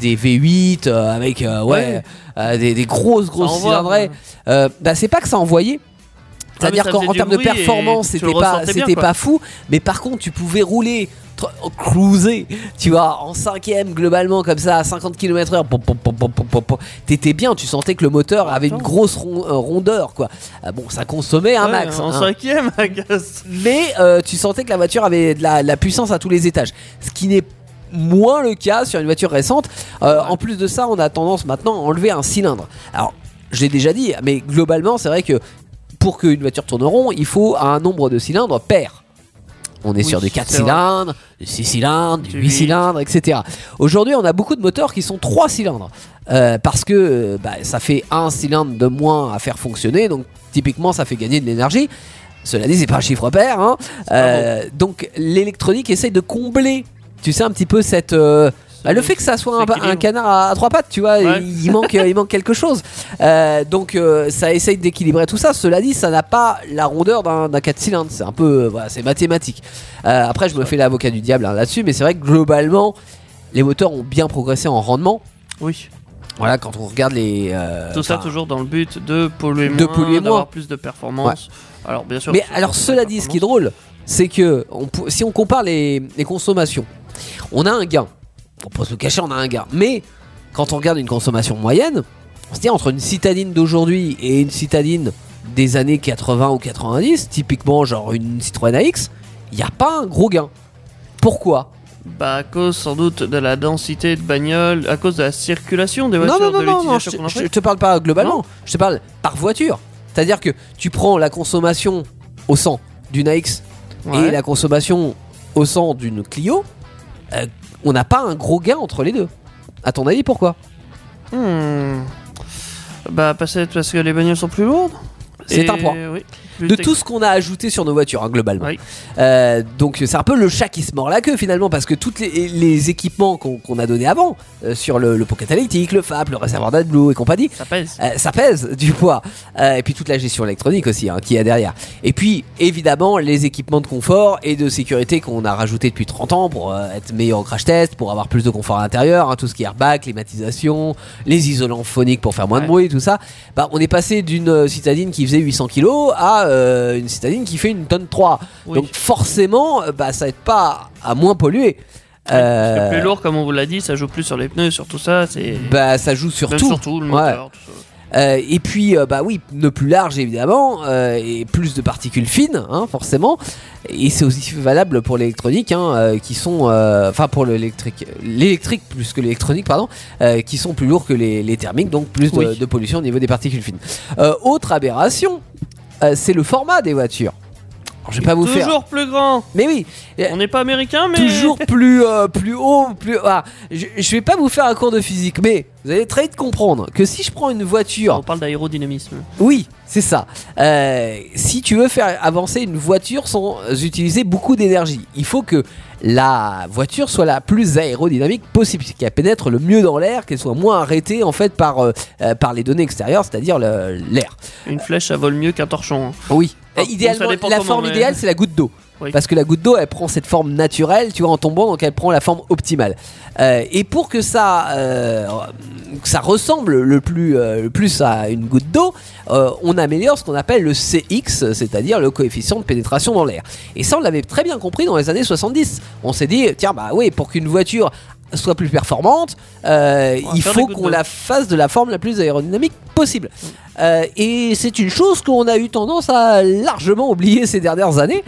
des V8 euh, avec ouais, Ouais. des, des grosses grosses cylindrées. bah c'est pas que ça envoyait. Ah, C'est-à-dire ça qu'en termes de performance, c'était pas, c'était pas fou. Mais par contre, tu pouvais rouler, cruiser, tu vois, en cinquième globalement comme ça à 50 km/h. T'étais bien, tu sentais que le moteur avait une grosse ron- euh, rondeur, quoi. Ah bon, ça consommait un max. En hein. cinquième. Mais euh, tu sentais que la voiture avait de la, la puissance à tous les étages. Ce qui n'est moins le cas sur une voiture récente. Euh, En plus de ça, on a tendance maintenant à enlever un cylindre. Alors, je l'ai déjà dit, mais globalement, c'est vrai que pour qu'une voiture tourne rond, il faut un nombre de cylindres pair. On est Oui, sur des 4 c'est vrai. cylindres, des 6 cylindres, Du 8 huit. cylindres, etc. Aujourd'hui, on a beaucoup de moteurs qui sont 3 cylindres. Euh, parce que euh, bah, ça fait un cylindre de moins à faire fonctionner, donc typiquement ça fait gagner de l'énergie. Cela dit, c'est pas un chiffre pair. hein. Euh, donc l'électronique essaye de combler, tu sais, un petit peu cette. euh, bah, le fait que ça soit un, canard à, à trois pattes, tu vois, Ouais. il, manque, il manque quelque chose. Euh, donc euh, ça essaye d'équilibrer tout ça. Cela dit, ça n'a pas la rondeur d'un d'un 4 cylindres. C'est un peu, euh, voilà, c'est mathématique. Euh, après, je me fais l'avocat du diable hein, là-dessus, mais c'est vrai que globalement, les moteurs ont bien progressé en rendement. Oui. Voilà, quand on regarde les. euh, Tout ça toujours dans le but de polluer De moins, polluer d'avoir moins. plus de performance. Alors bien sûr. Mais alors, cela la dit, ce qui est drôle, c'est que on si on compare les, les consommations, on a un gain. On peut se le cacher, on a un gain. Mais quand on regarde une consommation moyenne, dit entre une citadine d'aujourd'hui et une citadine des années 80 ou 90, typiquement genre une Citroën AX, il n'y a pas un gros gain. Pourquoi? Bah à cause sans doute de la densité de bagnoles, à cause de la circulation des voitures, non, non, de non, non, je, fait. te parle pas globalement, je te parle par voiture. C'est-à-dire que tu prends la consommation au 100 d'une AX Ouais. et la consommation au 100 d'une Clio, euh, on n'a pas un gros gain entre les deux. À ton avis, pourquoi? Hmm. Bah, parce que les bagnoles sont plus lourdes. C'est Et- un point. oui, de tout ce qu'on a ajouté sur nos voitures, hein, globalement. Oui. Euh, donc c'est un peu le chat qui se mord la queue finalement, parce que tous les, les équipements qu'on a donnés avant, euh, sur le, le pot catalytique, le FAP, le réservoir d'AdBlue et compagnie, Ça pèse. euh, ça pèse du poids. Euh, et puis toute la gestion électronique aussi hein, qui est derrière. Et puis évidemment les équipements de confort et de sécurité qu'on a rajouté depuis 30 ans pour euh, être meilleur au crash test, pour avoir plus de confort à l'intérieur, hein, tout ce qui est airbag, climatisation, les isolants phoniques pour faire moins de bruit, tout ça. Bah, on est passé d'une euh, citadine qui faisait 800 kg à euh, une citadine qui fait une tonne 3. Oui. Donc forcément, euh, bah, ça aide pas à moins polluer. Euh, plus lourd, comme on vous l'a dit, ça joue plus sur les pneus, sur tout ça. C'est bah, ça joue sur même tout. sur tout, le Ouais. moteur. tout ça. Euh, et puis, euh, bah oui, pneus plus large évidemment, euh, et plus de particules fines, hein, forcément. Et c'est aussi valable pour l'électronique, hein, qui sont, enfin pour l'électrique, l'électrique plus que l'électronique, pardon, qui sont plus lourds que les, les thermiques, donc plus de, Oui. de pollution au niveau des particules fines. Autre aberration, c'est le format des voitures. Alors, je vais pas vous faire. Toujours plus grand. Mais oui, On n'est pas américain, mais toujours plus euh, plus haut, plus. Ah, je, je vais pas vous faire un cours de physique, mais vous allez très vite comprendre que si je prends une voiture On parle d'aérodynamisme. oui, c'est ça. Euh, si tu veux faire avancer une voiture sans utiliser beaucoup d'énergie, il faut que la voiture soit la plus aérodynamique possible, qu'elle pénètre le mieux dans l'air, qu'elle soit moins arrêtée en fait par, euh, par les données extérieures, c'est-à-dire l'air. Une flèche, ça vole mieux qu'un torchon. hein. Oui. Enfin, Euh, idéalement, la comment, forme mais- idéale, c'est la goutte d'eau. Oui. Parce que la goutte d'eau, elle prend cette forme naturelle, tu vois, en tombant, donc elle prend la forme optimale. Euh, et pour que ça, euh, que ça ressemble le plus, euh, le plus à une goutte d'eau, on améliore ce qu'on appelle le CX, c'est-à-dire le coefficient de pénétration dans l'air. Et ça, on l'avait très bien compris dans les années 70. On s'est dit, tiens, bah oui, pour qu'une voiture soit plus performante, euh, il faut qu'on la fasse de la forme la plus aérodynamique possible. Euh, et c'est une chose qu'on a eu tendance à largement oublier ces dernières années.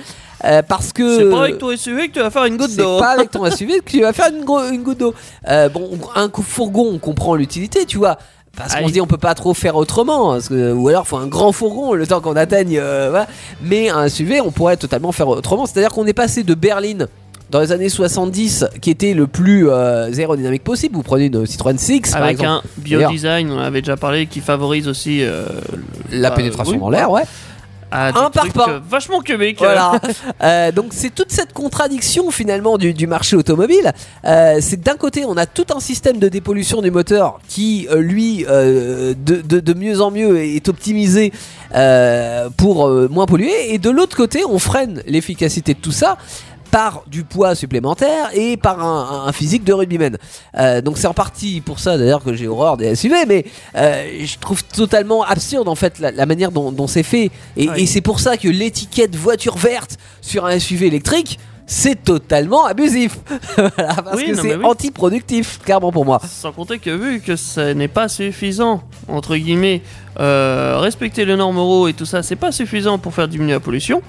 euh, parce que C'est pas avec ton SUV que tu vas faire une goutte c'est d'eau. pas avec ton SUV que tu vas faire une, goutte d'eau. Bon, un coup fourgon, on comprend l'utilité, tu vois. Parce qu'on se dit on peut pas trop faire autrement, parce que- ou alors faut un grand fourgon le temps qu'on atteigne. euh, voilà. Mais un SUV, on pourrait totalement faire autrement. C'est-à-dire qu'on est passé de Berlin dans les années 70, qui était le plus euh, aérodynamique possible. Vous prenez une Citroën 6 par Avec exemple, un biodesign, on en avait déjà parlé, qui favorise aussi euh, la bah, pénétration oui, dans l'air, ouais. des Un par pas. euh, vachement Québec. Voilà. Euh, donc c'est toute cette contradiction finalement du, du marché automobile. Euh, c'est d'un côté on a tout un système de dépollution du moteur qui euh, lui euh, de, de- de mieux en mieux est optimisé euh, pour euh, moins polluer et de l'autre côté on freine l'efficacité de tout ça par du poids supplémentaire et par un, un physique de rugbyman. Euh, donc c'est en partie pour ça d'ailleurs que j'ai horreur des SUV, mais euh, je trouve totalement absurde en fait la, la manière dont, dont c'est fait. Et, Oui. et c'est pour ça que l'étiquette voiture verte sur un SUV électrique, c'est totalement abusif. Voilà, parce Oui, que c'est oui. anti-productif, clairement pour moi. Sans compter que vu que ce n'est pas suffisant, entre guillemets, euh, respecter les normes euro et tout ça, c'est pas suffisant pour faire diminuer la pollution.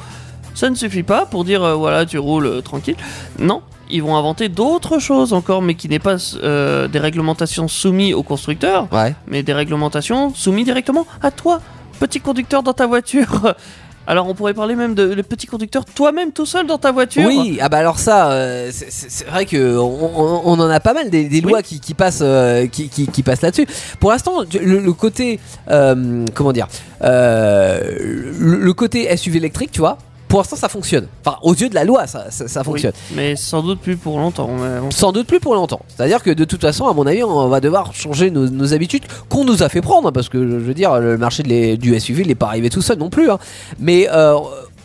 Ça ne suffit pas pour dire euh, voilà, tu roules euh, tranquille. Non, ils vont inventer d'autres choses encore, mais qui n'est pas euh, des réglementations soumises aux constructeurs, Ouais. mais des réglementations soumises directement à toi, petit conducteur dans ta voiture. Alors on pourrait parler même de le petit conducteur toi-même tout seul dans ta voiture. Oui, ah bah alors ça, euh, c'est- vrai que on, en a pas mal des, des lois Oui. qui, qui passent, euh, qui, qui- qui passent là-dessus. Pour l'instant, le, le côté, euh, comment dire, le, le côté SUV électrique, tu vois, pour l'instant ça fonctionne. Enfin, aux yeux de la loi, ça, ça, ça Oui, fonctionne. mais sans doute plus pour longtemps. mais. Sans doute plus pour longtemps. C'est-à-dire que de toute façon, à mon avis, on va devoir changer nos, nos habitudes qu'on nous a fait prendre, hein, parce que je veux dire, le marché de les- du SUV, il n'est pas arrivé tout seul non plus. hein. Mais euh,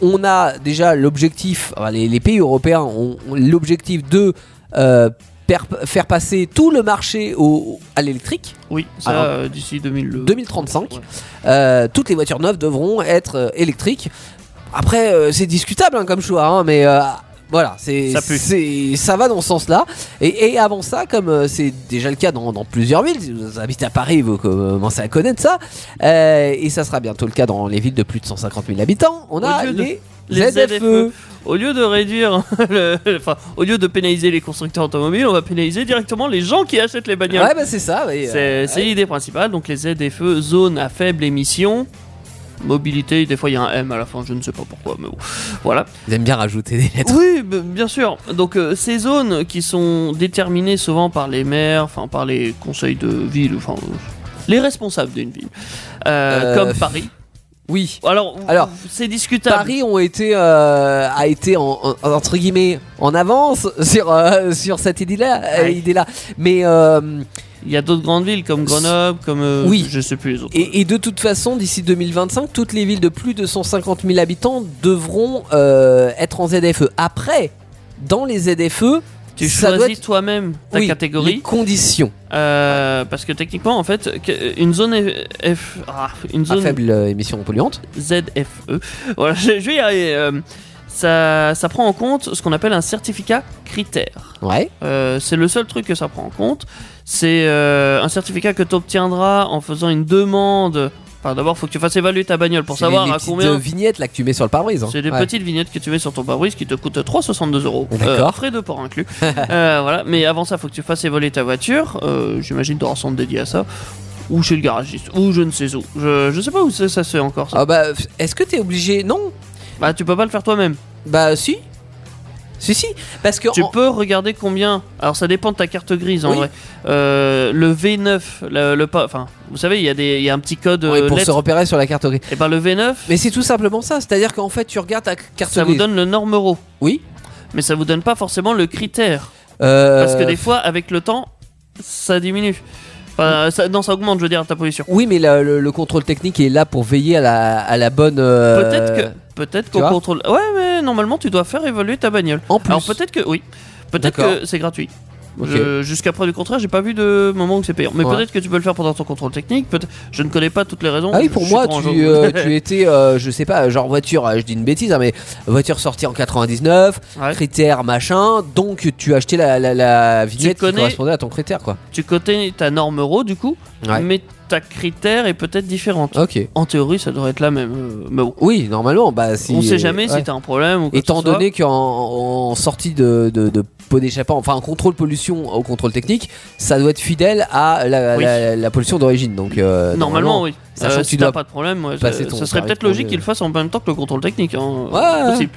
on a déjà l'objectif, les, les pays européens ont, ont l'objectif de euh, faire passer tout le marché au, à l'électrique. Oui, ça euh, d'ici 2000 2035. Ouais. Euh, toutes les voitures neuves devront être électriques. Après, euh, c'est discutable hein, comme choix, hein, mais euh, voilà, c'est Ça va dans ce sens-là. Et, et avant ça, comme euh, c'est déjà le cas dans, dans plusieurs villes, si vous habitez à Paris, vous commencez à connaître ça, et ça sera bientôt le cas dans les villes de plus de 150 000 habitants. On a lieu de- les les ZFE. ZFE. Au lieu de réduire, le- enfin, au lieu de pénaliser les constructeurs automobiles, on va pénaliser directement les gens qui achètent les bagnoles. Ouais, bah c'est ça. c'est c'est ouais. l'idée principale. Donc les ZFE, zone à faible émission. Mobilité, des fois il y a un M à la fin, je ne sais pas pourquoi, mais bon. Voilà. Ils aiment bien rajouter des lettres. Oui, bien sûr. Donc euh, ces zones qui sont déterminées souvent par les maires, enfin par les conseils de ville, enfin les responsables d'une ville, euh, Euh, comme Paris. Oui. Alors, Alors, c'est discutable. Paris ont été euh, a été en, en- entre guillemets en avance sur euh, sur cette idée-là, euh, Ouais. Mais euh, Il y a d'autres grandes villes comme Grenoble, comme euh, Oui. je sais plus les autres. et, et de toute façon, d'ici 2025, toutes les villes de plus de 150 000 habitants devront euh, être en ZFE. Après, dans les ZFE, tu ça choisis être- toi-même ta oui, les catégorie. conditions euh, parce que techniquement, en fait, que- une zone F, ah, une à zone faible euh, émission polluante. ZFE. Voilà, je, je vais y arriver. euh, ça, ça prend en compte ce qu'on appelle un certificat critère. Ouais. Euh, c'est le seul truc que ça prend en compte. C'est euh, un certificat que tu obtiendras en faisant une demande. Enfin, d'abord, faut que tu fasses évaluer ta bagnole pour savoir les, les à petites combien. euh, vignettes là que tu mets sur le pare-brise. hein. C'est des Ouais. petites vignettes que tu mets sur ton pare-brise qui te coûtent 3,62 euros. D'accord. Euh, frais de port inclus. Euh, voilà. Mais avant ça, faut que tu fasses évoluer ta voiture. Euh, J'imagine auras un centre dédié à ça. Ou chez le garagiste. Ou je ne sais où. Je, je sais pas où ça, ça se fait encore. Ça. Ah bah, est-ce que t'es obligé? Non. Bah, tu peux pas le faire toi-même. Bah si. Si si. Parce que Tu en- peux regarder combien. Alors ça dépend de ta carte grise en Oui. vrai. Euh, le V9, le, le pas. Enfin, vous savez, il y a des, il y a un petit code Ouais, euh, pour se repérer sur la carte grise. Et ben le V9, Mais c'est tout simplement ça, c'est-à-dire qu'en fait tu regardes ta carte ça vous grise. donne le norme euro. Oui. Mais ça vous donne pas forcément le critère. Euh, Parce que des fois, avec le temps, ça diminue. Enfin, ça, non, ça augmente, je veux dire, ta position. Oui, mais le, le- le contrôle technique est là pour veiller à la, à la bonne. euh, Peut-être que, peut-être vois contrôle. Ouais, mais normalement, tu dois faire évaluer ta bagnole. En plus. Alors peut-être que oui. Peut-être D'accord. que c'est gratuit. Ok. Je- Jusqu'à preuve du contraire, j'ai pas vu de moment où c'est payant. Mais Ouais. peut-être que tu peux le faire pendant ton contrôle technique. Je ne connais pas toutes les raisons. Ah oui, pour Je moi, tu, euh, tu étais, euh, je sais pas, genre voiture, euh, je dis une bêtise, hein, mais voiture sortie en 99, Ouais. critère machin, donc tu as acheté la, la, la vignette qui correspondait à ton critère, quoi. Tu connais ta norme euro du coup, Ouais. mais ta critère est peut-être différente. Ok. En théorie, ça devrait être la même. euh, mais bon, Oui, normalement, bah si. on sait jamais ouais. si t'as un problème ou quoi Étant que ce soit. donné qu'en en sortie de, de, de pot d'échappement, enfin en contrôle pollution au contrôle technique, ça doit être fidèle à la, Oui. la- la pollution d'origine. Donc euh, Normalement, oui. sachant que si tu t'as dois pas de problème, ouais, passer ça, ton ça serait tarif peut-être logique qu'il le fasse en même temps que le contrôle technique. Hein, Ouais, ouais. possible.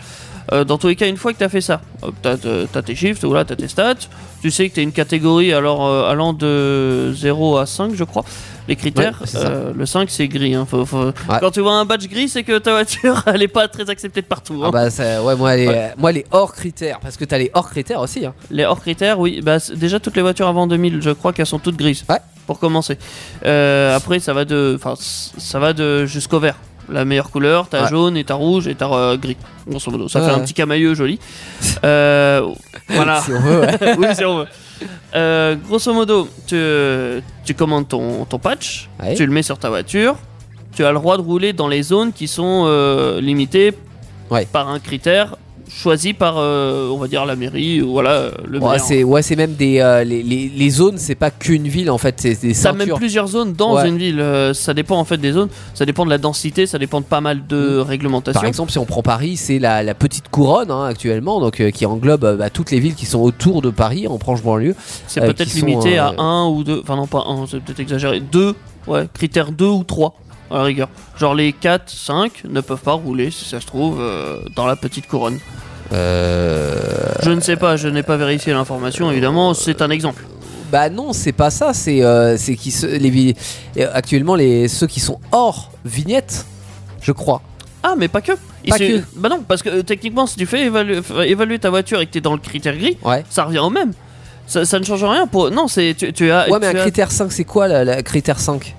Euh, dans tous les cas, une fois que tu as fait ça, t'as t'as tes chiffres, voilà, t'as tes stats, tu sais que tu une catégorie alors, euh, allant de 0 à 5, je crois. Les critères, Ouais, euh, le 5 c'est gris. hein, faut- faut- Quand tu vois un badge gris, c'est que ta voiture elle est pas très acceptée de partout. hein. Ah bah ça- ouais, moi les, Ouais. moi les hors critères, parce que t'as les hors critères aussi. Hein. Les hors critères, oui. Bah, déjà, toutes les voitures avant 2000, je crois qu'elles sont toutes grises. Ouais. Pour commencer. Euh, après, ça va de, ça va de jusqu'au vert. La meilleure couleur, t'as Ouais. jaune et t'as rouge et t'as euh, gris. Grosso modo, ça Ouais, fait un petit camailleux joli. Euh, voilà. Si on veut, oui, si on veut. Euh, grosso modo, tu, tu commandes ton, ton patch, tu le mets sur ta voiture. Tu as le droit de rouler dans les zones qui sont limitées par un critère choisi par, euh, on va dire, la mairie ou voilà, le Ouais, maire. c'est ouais, c'est même des euh, les, les, les zones, c'est pas qu'une ville en fait, c'est des Ça a même plusieurs zones dans Ouais. une ville. euh, ça dépend en fait des zones. Ça dépend de la densité. Ça dépend de pas mal de réglementations. Par exemple, si on prend Paris, c'est la, la petite couronne hein, actuellement, donc euh, qui englobe euh, bah, toutes les villes qui sont autour de Paris en branche banlieue. c'est euh, peut-être sont, limité à un ou deux. Enfin non pas un. C'est peut-être exagéré. Deux. Ouais. Critère 2 ou 3 à la rigueur. Genre les 4, 5 ne peuvent pas rouler si ça se trouve euh, dans la petite couronne. Euh, Je ne sais pas. Je n'ai pas vérifié l'information. Évidemment, c'est un exemple. Bah non, c'est pas ça. C'est euh, qui se- les euh, actuellement les ceux qui sont hors vignette, je crois. Ah mais pas que. Pas. Bah non parce que euh, techniquement si tu fais évaluer, évaluer ta voiture et que tu es dans le critère gris, Ouais. ça revient au même. Ça, ça ne change rien pour. Non, c'est tu, tu as. Ouais, mais un as- critère 5, c'est quoi la, la critère 5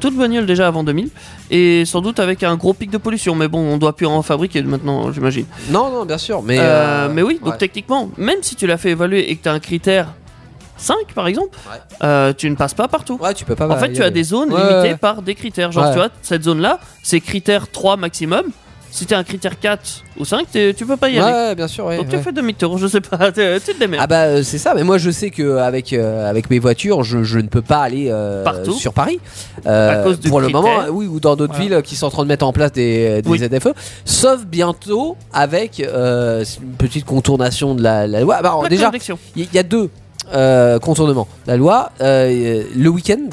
toute bagnole déjà avant 2000 et sans doute avec un gros pic de pollution. Mais bon on doit plus en fabriquer maintenant j'imagine. Non, non, bien sûr, mais Euh, euh, mais oui donc ouais. techniquement même si tu l'as fait évaluer et que tu as un critère 5 par exemple Ouais. euh, tu ne passes pas partout. Ouais, tu peux pas. en fait tu as des zones Ouais, limitées par des critères. Genre tu vois cette zone là c'est critère 3 maximum si tu as un critère 4 ou 5 t'es- tu peux pas y Ouais, aller ouais, bien sûr, ouais. donc ouais. tu fais demi-tour je sais pas tu te démerdes Ah bah euh, c'est ça, mais moi je sais que avec euh, avec mes voitures, je, je ne peux pas aller euh, Partout. sur Paris À cause du pour le moment, oui, ou dans d'autres Voilà. villes qui sont en train de mettre en place des, des Oui. ZFE, sauf bientôt avec une petite contournation de la, la loi. Bah, alors, La déjà, il y, y a deux contournements. La loi, le week-end,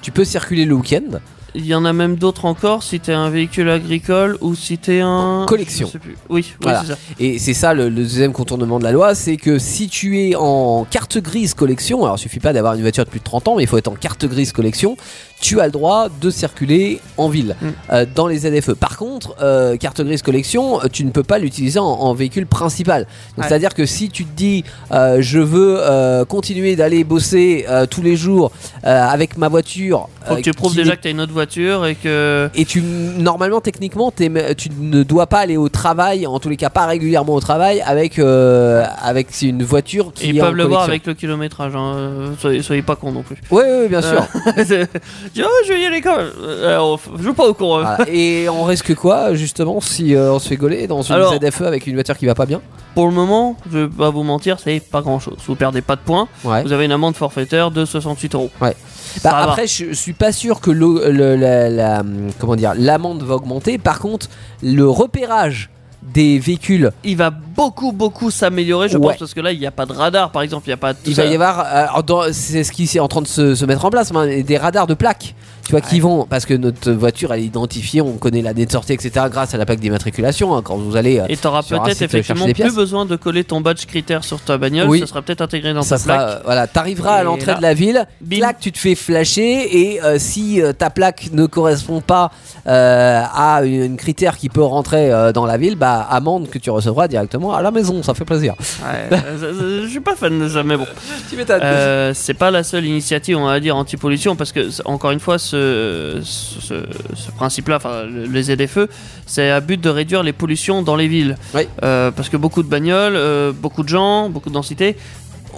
tu peux circuler le week-end. Il y en a même d'autres encore si t'es un véhicule agricole ou si t'es un. Collection. Je sais plus. Oui, oui Voilà. c'est ça. Et c'est ça le, le deuxième contournement de la loi, c'est que si tu es en carte grise collection, alors il suffit pas d'avoir une voiture de plus de 30 ans, mais il faut être en carte grise collection, tu as le droit de circuler en ville Mm. euh, dans les ZFE. Par contre, euh, carte grise collection, euh, tu ne peux pas l'utiliser en, en véhicule principal. Ouais. c'est-à-dire que si tu te dis euh, je veux euh, continuer d'aller bosser euh, tous les jours euh, avec ma voiture, Faut euh, que tu prouves déjà que t'as une autre voiture et que. et tu normalement techniquement tu ne dois pas aller au travail en tous les cas pas régulièrement au travail avec euh, avec une voiture qui Et ils est en peuvent le voir avec le kilométrage. Hein. Soyez, soyez pas cons non plus. Ouais, bien sûr. Euh, je oh, vais y aller quand même. Euh, je joue pas au courant. hein. Voilà. Et on risque quoi justement si euh, on se fait gauler dans une Alors- ZFE avec une voiture qui va pas bien? Pour le moment, je vais pas vous mentir, c'est pas grand chose. Vous perdez pas de points. Ouais. Vous avez une amende forfaitaire de 68 euros. Ouais. Ça Bah, va. après, je, suis pas sûr que le- la, la- comment dire l'amende va augmenter. Par contre, le repérage des véhicules, il va beaucoup beaucoup s'améliorer, je Ouais. pense, parce que là, il n'y a pas de radar, par exemple, il n'y a pas il va y avoir, euh, c'est ce qui est en train de se, se mettre en place, mais des radars de plaques. Tu vois, qui vont, parce que notre voiture elle est identifiée, on connaît l'année de sortie, etc. grâce à la plaque d'immatriculation. hein, quand vous allez, euh, Et tu auras peut-être site, effectivement plus besoin de coller ton badge critère sur ta bagnole, Oui. ça sera peut-être intégré dans ça ta sera, plaque. euh, voilà, t'arriveras à Et l'entrée de la ville, bim. clac, tu te fais flasher et euh, si euh, ta plaque ne correspond pas euh, à une, une critère qui peut rentrer euh, dans la ville, bah amende que tu recevras directement à la maison, ça fait plaisir. Ouais, euh, je suis pas fan de ça, mais bon. Tu. Euh, c'est pas la seule initiative, on va dire, anti-pollution, parce que, encore une fois, ce, ce, ce principe-là, enfin, le- les ZFE, c'est à but de réduire les pollutions dans les villes. Oui. Euh, parce que beaucoup de bagnoles, euh, beaucoup de gens, beaucoup de densité.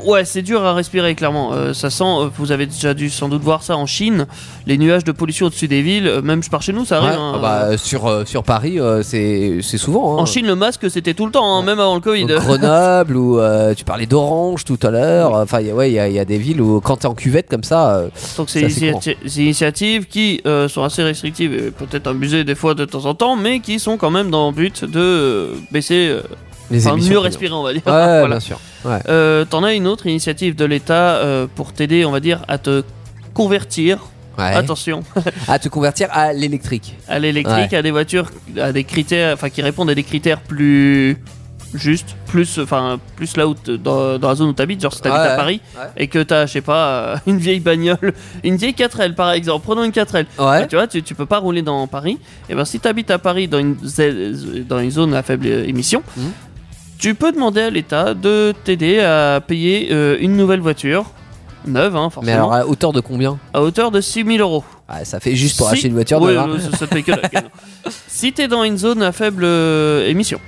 Ouais, c'est dur à respirer, clairement. Euh, ça sent, euh, vous avez déjà dû sans doute voir ça en Chine, les nuages de pollution au-dessus des villes, euh, même par chez nous, ça Ouais, arrive. hein. ah bah, euh, sur, sur Paris, euh, c'est c'est souvent. hein. En Chine, le masque, c'était tout le temps, hein, même avant le Covid. Grenoble ou euh, tu parlais d'Orange tout à l'heure. Enfin, il y a- ouais, il y, a- il y a des villes où quand t'es en cuvette comme ça, euh, Donc c'est Ça, des c'est initiatives qui euh, sont assez restrictives et peut-être abusées des fois de temps en temps, mais qui sont quand même dans le but de euh, baisser, euh, les enfin mieux respirer, on va dire. Ouais, Voilà. bien sûr. Ouais. Euh, T'en as une autre initiative de l'État euh, pour t'aider, on va dire, à te convertir. Ouais. Attention À te convertir à l'électrique. à l'électrique, à des voitures, à des critères, enfin qui répondent à des critères plus justes, plus, enfin plus là où dans, dans la zone où t'habites, genre si t'habites Ouais, à. Paris Ouais. et que t'as, je sais pas, euh, une vieille bagnole, une vieille 4L par exemple, prenons une 4L. Ouais. Ah, tu vois, tu, tu peux pas rouler dans Paris. Et ben si tu habites à Paris dans une, dans une zone à faible émission, Mhm. Tu peux demander à l'État de t'aider à payer euh, une nouvelle voiture, neuve, hein, Mais forcément, alors à hauteur de combien? À hauteur de 6000 euros. Ah, Ça fait juste pour Si- acheter une voiture. Ouais, neuve, ça, ça te que canon. Si t'es dans une zone à faible euh, émission,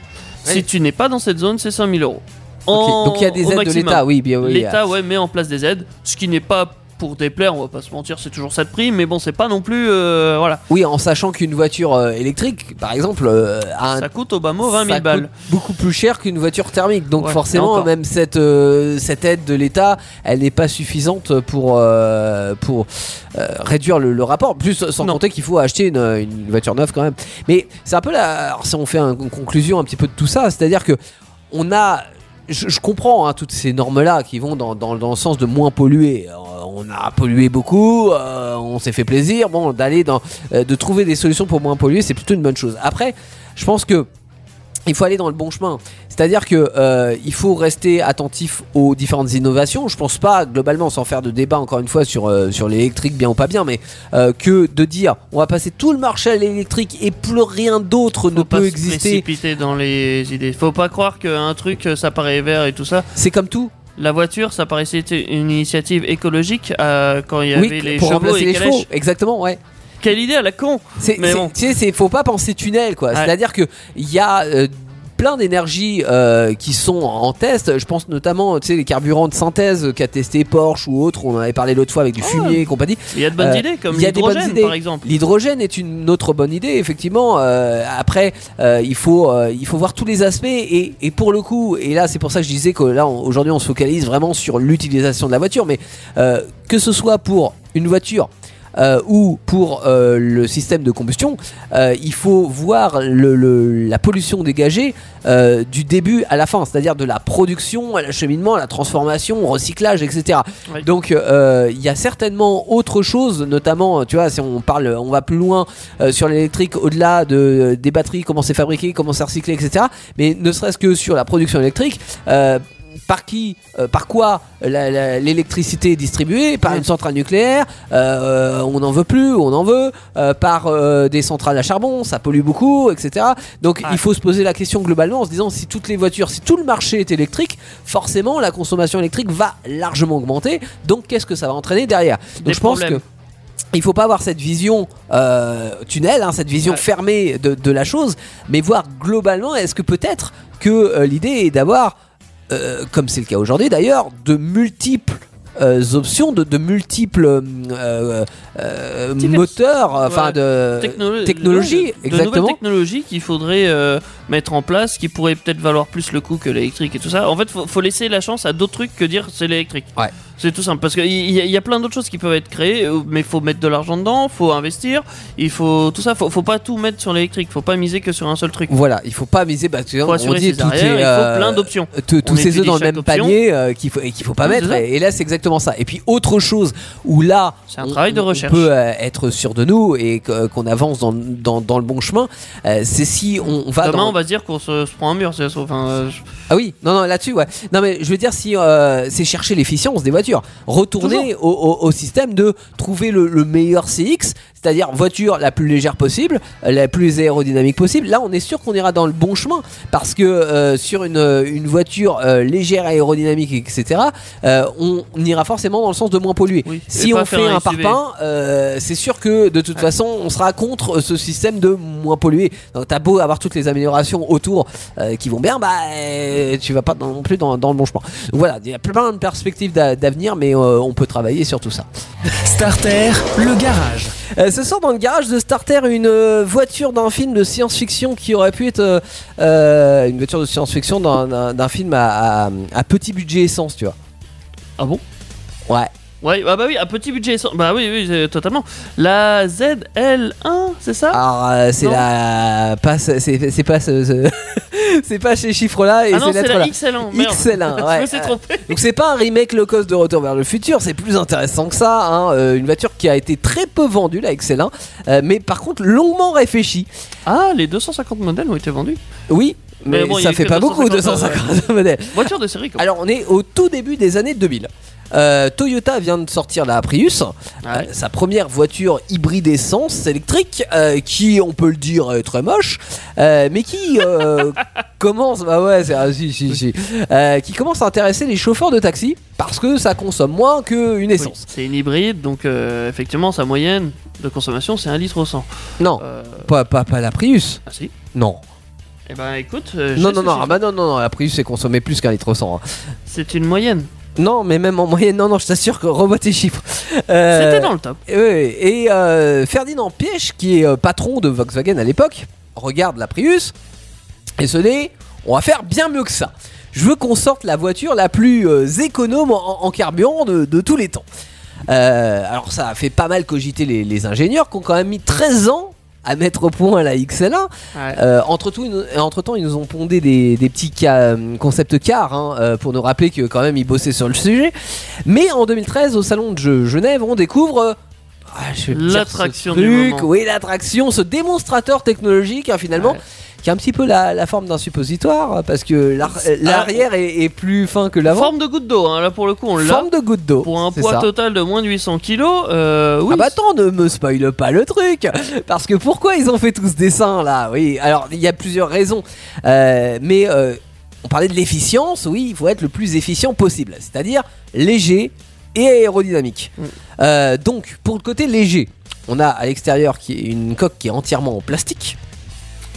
si tu n'es pas dans cette zone, c'est 5000 euros. Donc il y a des aides de l'État, oui, bien oui. L'État ouais, met en place des aides, ce qui n'est pas pour déplaire, on va pas se mentir, c'est toujours ça de prix, mais bon, c'est pas non plus. euh, voilà. Oui, en sachant qu'une voiture euh, électrique, par exemple, euh, a un Ça coûte au bas mot 20 000 ça balles. coûte beaucoup plus cher qu'une voiture thermique. Donc Ouais, forcément, même cette, euh, cette aide de l'État, elle n'est pas suffisante pour, pour réduire le, le rapport. Plus sans Non. compter qu'il faut acheter une, une voiture neuve quand même. Mais c'est un peu la... alors, si on fait un- une conclusion un petit peu de tout ça, c'est-à-dire que on a... Je, je comprends hein, toutes ces normes-là qui vont dans, dans- dans le sens de moins polluer. On a pollué beaucoup, euh, on s'est fait plaisir. Bon, d'aller dans, euh, de trouver des solutions pour moins polluer, c'est plutôt une bonne chose. Après, je pense que il faut aller dans le bon chemin. C'est-à-dire que euh, il faut rester attentif aux différentes innovations. Je pense pas globalement, sans faire de débat encore une fois sur euh, sur l'électrique bien ou pas bien, mais euh, que de dire on va passer tout le marché à l'électrique et plus rien d'autre ne pas peut se exister. précipiter dans les idées. Faut pas croire qu'un truc ça paraît vert et tout ça. C'est comme tout. La voiture, ça paraissait être une initiative écologique euh, quand il y avait Oui, les pour chevaux remplacer et les chevaux. Exactement, ouais. Quelle idée à la con Mais bon. tu sais, c'est, faut pas penser tunnel, quoi. Ouais. C'est-à-dire que il y a euh, plein d'énergies euh, qui sont en test. Je pense notamment, tu sais, les carburants de synthèse qu'a testé Porsche ou autre. On en avait parlé l'autre fois avec du fumier et compagnie. Il y a de bonnes Euh, idées comme l'hydrogène par exemple. L'hydrogène est une autre bonne idée, effectivement. Euh, après, euh, il faut euh, il faut voir tous les aspects et, et pour le coup, et là c'est pour ça que je disais que là aujourd'hui on se focalise vraiment sur l'utilisation de la voiture, mais euh, que ce soit pour une voiture euh, ou pour euh, le système de combustion, euh, il faut voir le- le- la pollution dégagée euh, du début à la fin, c'est-à-dire de la production à l'acheminement, à la transformation, au recyclage, etc. Oui. Donc euh, il y a certainement autre chose, notamment, tu vois, si on parle, on va plus loin euh, sur l'électrique, au-delà de, des batteries, comment c'est fabriqué, comment c'est recyclé, etc. Mais ne serait-ce que sur la production électrique. Euh, par qui, euh, par quoi la- l'électricité est distribuée Par une centrale nucléaire, euh, on n'en veut plus, on en veut. euh, par euh, des centrales à charbon, ça pollue beaucoup, etc. Donc il faut se poser la question globalement en se disant si toutes les voitures, si tout le marché est électrique, forcément la consommation électrique va largement augmenter. Donc qu'est-ce que ça va entraîner derrière? Donc Des je pense problèmes. que il faut pas avoir cette vision euh, tunnel, hein, cette vision Ouais. fermée de, de la chose, mais voir globalement, est-ce que peut-être que euh, l'idée est d'avoir, euh, comme c'est le cas aujourd'hui d'ailleurs, de multiples euh, options, de, de multiples euh, moteurs, enfin de Technolo- technologie, ouais, de exactement. nouvelles technologies qu'il faudrait mettre en place, qui pourraient peut-être valoir plus le coup que l'électrique et tout ça. En fait, faut, faut laisser la chance à d'autres trucs que dire c'est l'électrique. Ouais. C'est tout simple parce qu'il y, a- il y a plein d'autres choses qui peuvent être créées, euh, mais faut mettre de l'argent dedans, faut investir, il faut tout ça. Faut, faut pas tout mettre sur l'électrique, faut pas miser que sur un seul truc. Voilà, il faut pas miser. Bah, tu vois, on dit tout arrières, est, il faut euh, plein d'options. tous- ces œufs dans le même option. panier euh, qu'il faut et qu'il faut pas mettre. Et, et là, c'est exactement ça. Et puis autre chose où là, C'est un on- travail de recherche. On peut euh, être sûr de nous et qu'on avance dans, dans, dans le bon chemin. c'est si on, on va Demain, dans, on va dire qu'on se, se prend un mur. Enfin, je- Ah oui, non, non, là-dessus, ouais. Non, mais je veux dire, si c'est chercher l'efficience des voitures, retourner au, au- au système de trouver le, le meilleur CX, c'est-à-dire voiture la plus légère possible, euh, la plus aérodynamique possible. Là, on est sûr qu'on ira dans le bon chemin parce que euh, sur une, une voiture euh, légère, aérodynamique, etc., euh, on, on ira forcément dans le sens de moins polluer. Oui. Si on fait un un parpaing, euh, c'est sûr que de toute Ouais. façon, on sera contre ce système de moins polluer. Donc, t'as beau avoir toutes les améliorations autour euh, qui vont bien, bah euh, tu vas pas non plus dans, dans le bon chemin. Donc voilà, il y a plein de perspectives d'a- d'avenir, mais euh, on peut travailler sur tout ça. Starter, le garage. Euh, ce soir dans le garage de Starter, une euh, voiture d'un film de science-fiction qui aurait pu être euh, euh, une voiture de science-fiction d'un- film à, à- à petit budget essence, tu vois. Ah bon? Ouais. Ouais, ah bah oui, un petit budget. sans- Bah oui, oui, c'est- totalement. La ZL1, c'est ça? Alors euh, c'est Non. la pas ce- c'est c'est pas ce, ce- c'est pas ces chiffres-là et Ah non, ces c'est lettres-là. la XL1. Merde. XL1, Je ouais. me suis trompé. Donc c'est pas un remake low cost de Retour vers le futur, c'est plus intéressant que ça. hein. Euh, une voiture qui a été très peu vendue, la XL1, euh, mais par contre longuement réfléchie. Ah, les 250 modèles ont été vendus. Oui, mais, Mais bon, il y ça eu fait que pas beaucoup 250, 250 modèles. Voiture de série, quoi. Alors on est au tout début des années 2000. Euh, Toyota vient de sortir la Prius, Ouais. euh, sa première voiture hybride essence électrique, euh, qui on peut le dire est très moche, mais qui commence, bah ouais, c'est ah, si, si, si. Qui commence à intéresser les chauffeurs de taxi parce que ça consomme moins qu'une Oui, essence. c'est une hybride, donc effectivement, sa moyenne de consommation, c'est 1 litre au 100. Non, pas, pas, pas la Prius. ah si. Non. Eh ben écoute, Non, non, non, ah bah non, non, non, la Prius est consommée plus qu'un litre au 100. hein. C'est une moyenne. Non, mais même en moyenne, non, non, je t'assure que revois tes chiffres. Euh, C'était dans le top. Et euh, Ferdinand Piège, qui est euh, patron de Volkswagen à l'époque, regarde la Prius et se dit on va faire bien mieux que ça. Je veux qu'on sorte la voiture la plus euh, économe en, en carburant de, de tous les temps. Alors ça a fait pas mal cogiter les, les ingénieurs qui ont quand même mis 13 ans à mettre au point la XL1. Ouais. Euh, entre, tout, entre temps, ils nous ont pondé des, des petits euh, concepts cars hein, euh, pour nous rappeler que quand même ils bossaient sur le sujet. Mais en 2013, au salon de Ge- Genève, on découvre euh, ah, L'attraction du truc, moment. Oui, l'attraction, ce démonstrateur technologique hein, finalement. Ouais. Qui a un petit peu la, la forme d'un suppositoire parce que l'ar- l'arrière est, est plus fin que l'avant. Forme de goutte d'eau, hein, là pour le coup, on l'a. Forme de goutte d'eau. Pour un poids ça. total de moins de 800 kilos, euh, oui. Ah bah attends, ne me spoile pas le truc Parce que pourquoi ils ont fait tout ce dessin là? Oui, alors il y a plusieurs raisons. Euh, mais euh, on parlait de l'efficience, oui, il faut être le plus efficient possible. C'est-à-dire léger et aérodynamique. Mm. Euh, donc, pour le côté léger, on a à l'extérieur une coque qui est entièrement en plastique.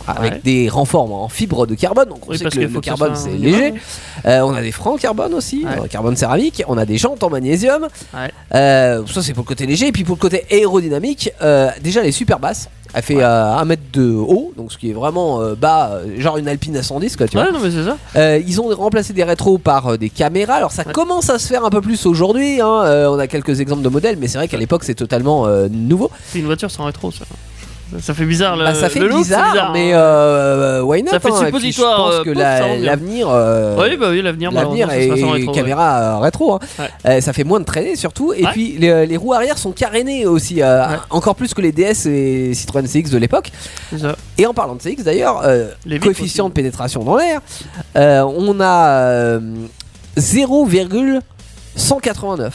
Avec Ouais. des renforts en fibre de carbone, donc on Oui, sait parce que le, faut le que ça carbone c'est léger. Euh, on a des en carbone aussi, Ouais. euh, carbone céramique. On a des jantes en magnésium. Ouais. Euh, ça c'est pour le côté léger. Et puis pour le côté aérodynamique, euh, déjà elle est super basse. Elle fait 1 mètre de haut, donc ce qui est vraiment bas, genre une Alpine à 110 quoi, tu vois. Ouais, non, mais c'est ça. Ils ont remplacé des rétros par des caméras. Alors ça commence à se faire un peu plus aujourd'hui. hein. On a quelques exemples de modèles, mais c'est vrai qu'à l'époque c'est totalement nouveau. C'est une voiture sans rétro, ça. Ça fait bizarre. Le, Bah, ça fait le look, c'est bizarre, mais euh, why not Ça fait hein. Suppositoire, Je pense euh, que pouf, la- l'avenir. euh, Oui, bah oui, l'avenir, L'avenir est sans rétro, caméra euh, rétro. hein. Ouais. Euh, ça fait moins de traîner surtout. Et Ouais. puis les, les roues arrière sont carénées aussi, encore plus que les DS et Citroën CX de l'époque. Et en parlant de CX d'ailleurs, coefficient aussi. de pénétration dans l'air, on a euh, 0,189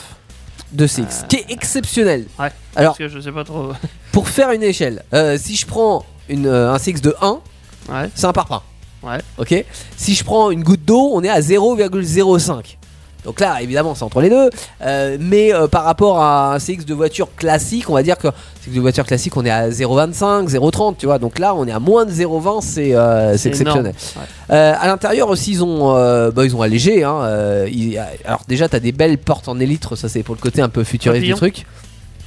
de CX, Euh. qui est exceptionnel. Ouais. Alors, Parce que je sais pas trop. pour faire une échelle, euh, si je prends une, euh, un CX de 1, Ouais. c'est un parpaing. Ouais. Ok? Si je prends une goutte d'eau, on est à 0,05. Donc là, évidemment, c'est entre les deux. Euh, mais euh, par rapport à un CX de voiture classique, on va dire que CX de voiture classique, on est à 0,25, 0,30, tu vois. Donc là, on est à moins de 0,20, c'est euh, c'est énorme. exceptionnel. Ouais. À l'intérieur aussi, ils ont, bah, ils ont allégé. Hein, ils- alors déjà, t'as des belles portes en élytre, ça c'est pour le côté un peu futuriste Papillon. du truc.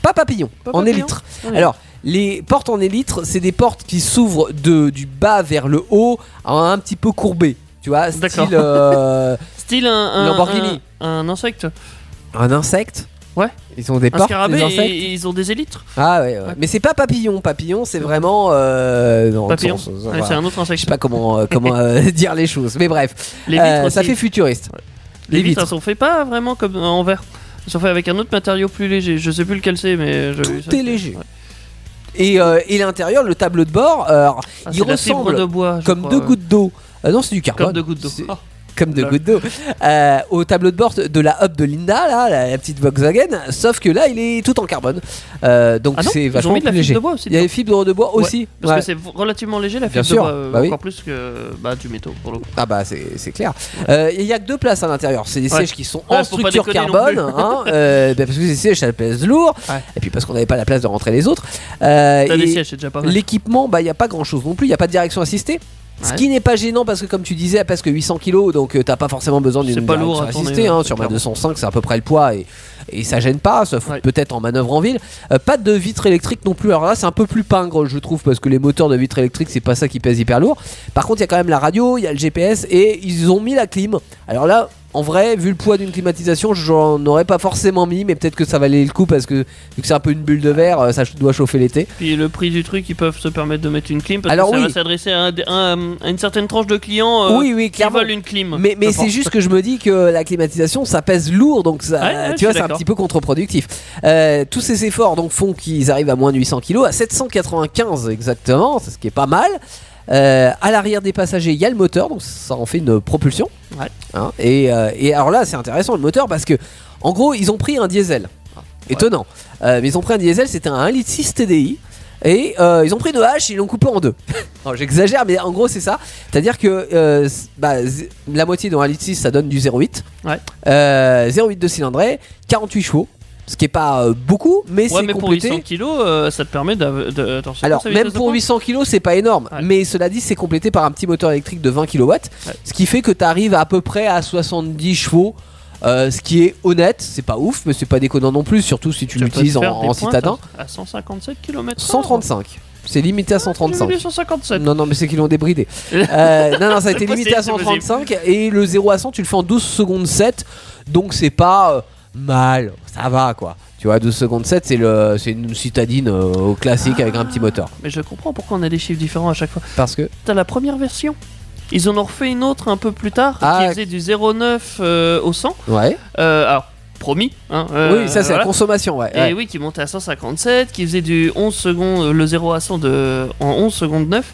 Pas papillon, Pas en papillon. élytre. Ouais. Alors, les portes en élytre, c'est des portes qui s'ouvrent de du bas vers le haut, un, petit peu courbé. Tu vois, style D'accord. Style un, un, Lamborghini. un, un insecte. un insecte. Ouais. Ils ont des Un portes, scarabée des insectes. et, et ils ont des élytres. Ah ouais, ouais. Ouais. mais c'est pas papillon. Papillon, c'est vraiment euh, Papillon. voilà. c'est un autre Je insecte. sais pas comment euh, comment euh, dire les choses, mais bref, Les vitres ça fait futuriste. Les les vitres, vitres. sont faites pas vraiment comme en verre. Elles sont faites avec un autre matériau plus léger. Je sais plus lequel c'est, mais ça. Tout est léger. Et, et l'intérieur, le tableau de bord, alors, Ah, il ressemble de bois, je comme crois, deux gouttes d'eau. Non, c'est du carbone. Comme deux gouttes d'eau. Comme de gouttes d'eau euh, au tableau de bord de la hub de Linda là la, la petite Volkswagen sauf que là il est tout en carbone Euh, donc Ah c'est vachement plus léger de bois aussi. il y a les dedans. fibres de bois Ouais, aussi Parce Ouais. que c'est relativement léger la fibre de bois, euh, bah oui. encore plus que bah, du métaux pour le coup. ah bah c'est clair Euh, il y a que deux places à l'intérieur c'est des Ouais. sièges qui sont Ouais, en structure carbone hein, euh, bah, parce que ces sièges ça pèse lourd Ouais. et puis parce qu'on n'avait pas la place de rentrer les autres Euh, T'as et des sièges, c'est déjà pas mal. l'équipement bah il y a pas grand chose non plus il y a pas de direction assistée Ce qui n'est pas gênant parce que comme tu disais, elle pèse que 800 kg, donc euh, t'as pas forcément besoin d'une C'est pas lourd à assistée. hein. ouais, sur ma clairement. 205, c'est à peu près le poids et, et ça gêne pas, sauf Ouais. peut-être en manœuvre en ville. Euh, pas de vitre électrique non plus. Alors là, c'est un peu plus pingre, je trouve, parce que les moteurs de vitre électrique, c'est pas ça qui pèse hyper lourd. Par contre, il y a quand même la radio, il y a le GPS et ils ont mis la clim. Alors là, en vrai, vu le poids d'une climatisation, j'en aurais pas forcément mis, mais peut-être que ça valait le coup parce que vu que c'est un peu une bulle de verre, euh, ça doit chauffer l'été. Puis le prix du truc, ils peuvent se permettre de mettre une clim parce Alors que ça oui. va s'adresser à, un- un- à une certaine tranche de clients euh, oui, oui, qui veulent une clim. Mais, c'est juste que je me dis que la climatisation ça pèse lourd donc ça, Ouais, ouais, je tu vois c'est un petit peu contre-productif. Euh, tous ces efforts donc font qu'ils arrivent à moins de 800 kg, à 795 exactement, c'est ce qui est pas mal. Euh, à l'arrière des passagers, il y a le moteur, donc ça en fait une propulsion. Ouais. Hein, et, euh, et alors là, c'est intéressant le moteur parce que, en gros, ils ont pris un diesel. Étonnant. Euh, mais ils ont pris un diesel, c'était un 1,6 litre TDI. Et ils ont pris une hache et ils l'ont coupé en deux. J'exagère, mais en gros, c'est ça. C'est-à-dire que bah, la moitié dans 1,6 litre, ça donne du 0,8. Ouais. Euh, 0,8 de cylindrée, 48 chevaux. Ce qui est pas euh, beaucoup, mais Ouais, c'est mais pour complété. 800 kilos, euh, ça te permet de. de- attends, c'est Alors, quoi, sa même vitesse de pour pointe 800 kg, c'est pas énorme. Ouais. Mais cela dit, c'est complété par un petit moteur électrique de 20 kW. Ce qui fait que tu arrives à peu près à 70 chevaux. euh, ce qui est honnête, c'est pas ouf, mais c'est pas déconnant non plus, surtout si tu peux l'utilises en, faire des en pointes citadin. À à 157 km. 135. C'est limité à 135. 157. Non, non, mais c'est qu'ils l'ont débridé. Euh, non, non, ça a été C'est limité à possible, c'est 135 et le 0 à 100, tu le fais en 12 secondes 7. Donc c'est pas euh, mal, ça va quoi. Tu vois, 12 secondes 7, c'est le, c'est une citadine euh, au classique avec un petit moteur. Mais je comprends pourquoi on a des chiffres différents à chaque fois. Parce que T'as la première version. Ils en ont refait une autre un peu plus tard Ah. qui faisait du 0,9 euh, au 100. ouais. Euh, alors, promis. Hein, euh, oui, ça c'est voilà. la consommation, ouais. Et ouais. oui, qui montait à 157, qui faisait du 11 secondes, le 0 à 100 de, en 11 secondes 9.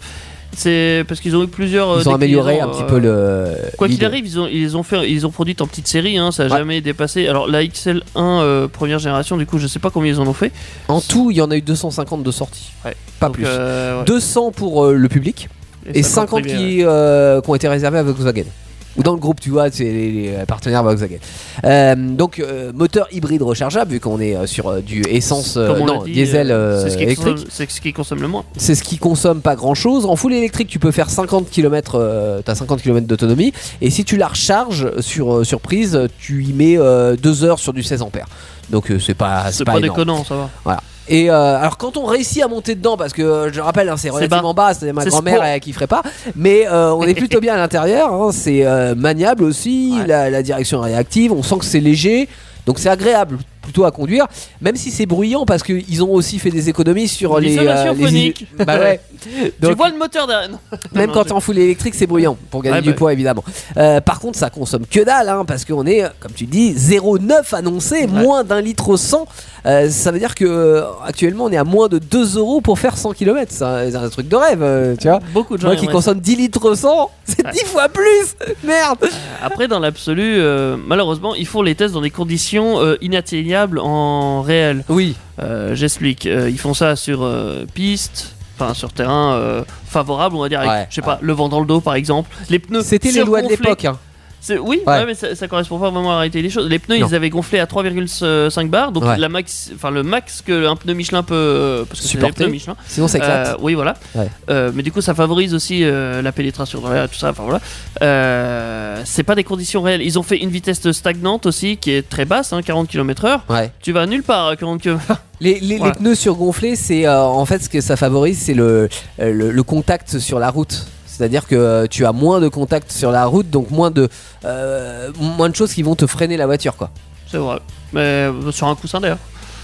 C'est parce qu'ils ont eu plusieurs. euh, Ils ont amélioré un petit peu euh, le. Quoi qu'il arrive, ils ont, ils ont fait, ils ont produit en petite série, hein, ça a Ouais. jamais dépassé. Alors la XL1 euh, première génération, du coup, je sais pas combien ils en ont fait. En tout, il y en a eu 250 de sorties. Ouais. Pas Donc, plus. euh, ouais. 200 pour euh, le public et 50 privés, qui, euh, qui ont été réservés à Volkswagen. Ou dans le groupe, tu vois, c'est les, les partenaires Volkswagen. Euh, donc, euh, moteur hybride rechargeable, vu qu'on est euh, sur du essence, Comme on l'a non, dit, diesel c'est ce qui électrique. consomme- C'est ce qui consomme le moins. C'est ce qui consomme pas grand chose. En full électrique, tu peux faire 50 km, t'as 50 km d'autonomie. Et si tu la recharges sur, sur prise, tu y mets 2 heures sur du 16 ampères. Donc, c'est pas, C'est c'est pas, déconnant, ça va. Et euh, alors quand on réussit à monter dedans, parce que euh, je rappelle, hein, c'est relativement bas, c'est ma grand-mère elle kifferait pas, mais euh, on est plutôt bien à l'intérieur. hein, c'est euh, maniable aussi, Ouais. la, la direction est réactive, on sent que c'est léger, donc c'est agréable plutôt à conduire, même si c'est bruyant parce qu'ils ont aussi fait des économies sur les. L'isolation les- phonique. Bah ouais. tu vois le moteur derrière. Même Non, quand t'es en full électrique, c'est bruyant pour gagner Ouais, du bah. poids évidemment. Euh, par contre, ça consomme que dalle hein, parce qu'on est, comme tu dis, 0,9 annoncé, moins d'un litre au 100. Euh, ça veut dire que euh, actuellement on est à moins de 2 euros pour faire 100 km. C'est un, truc de rêve, euh, tu vois. Beaucoup de gens. Moi qui consomme 10 litres au 100, c'est Ouais. 10 fois plus Merde Après, dans l'absolu, euh, malheureusement, ils font les tests dans des conditions euh, en réel. Oui, Euh, J'explique. Euh, ils font ça sur euh, piste, enfin sur terrain favorable, on va dire. Avec, Ouais, je sais pas, le vent dans le dos, par exemple. Les pneus. c'était les lois de l'époque. hein. Oui, Ouais. ouais, mais ça, ça correspond pas vraiment à la réalité des choses. Les pneus, Non. ils avaient gonflé à 3,5 bars, donc Ouais. la max, enfin le max que un pneu Michelin peut, euh, parce que Supporter. pneus Michelin. Sinon ça éclate. Euh, oui, voilà. Euh, mais du coup, ça favorise aussi la pénétration dans l'air, tout ça. Enfin voilà. C'est pas des conditions réelles. Ils ont fait une vitesse stagnante aussi, qui est très basse, hein, 40 km/h. Tu vas nulle part à 40 km. Les, les- les Voilà. pneus surgonflés, c'est euh, en fait ce que ça favorise, c'est le, le, le contact sur la route. C'est-à-dire que euh, tu as moins de contact sur la route, donc moins de, euh, moins de choses qui vont te freiner la voiture, quoi. C'est vrai. Mais euh, sur un coussin d'ailleurs.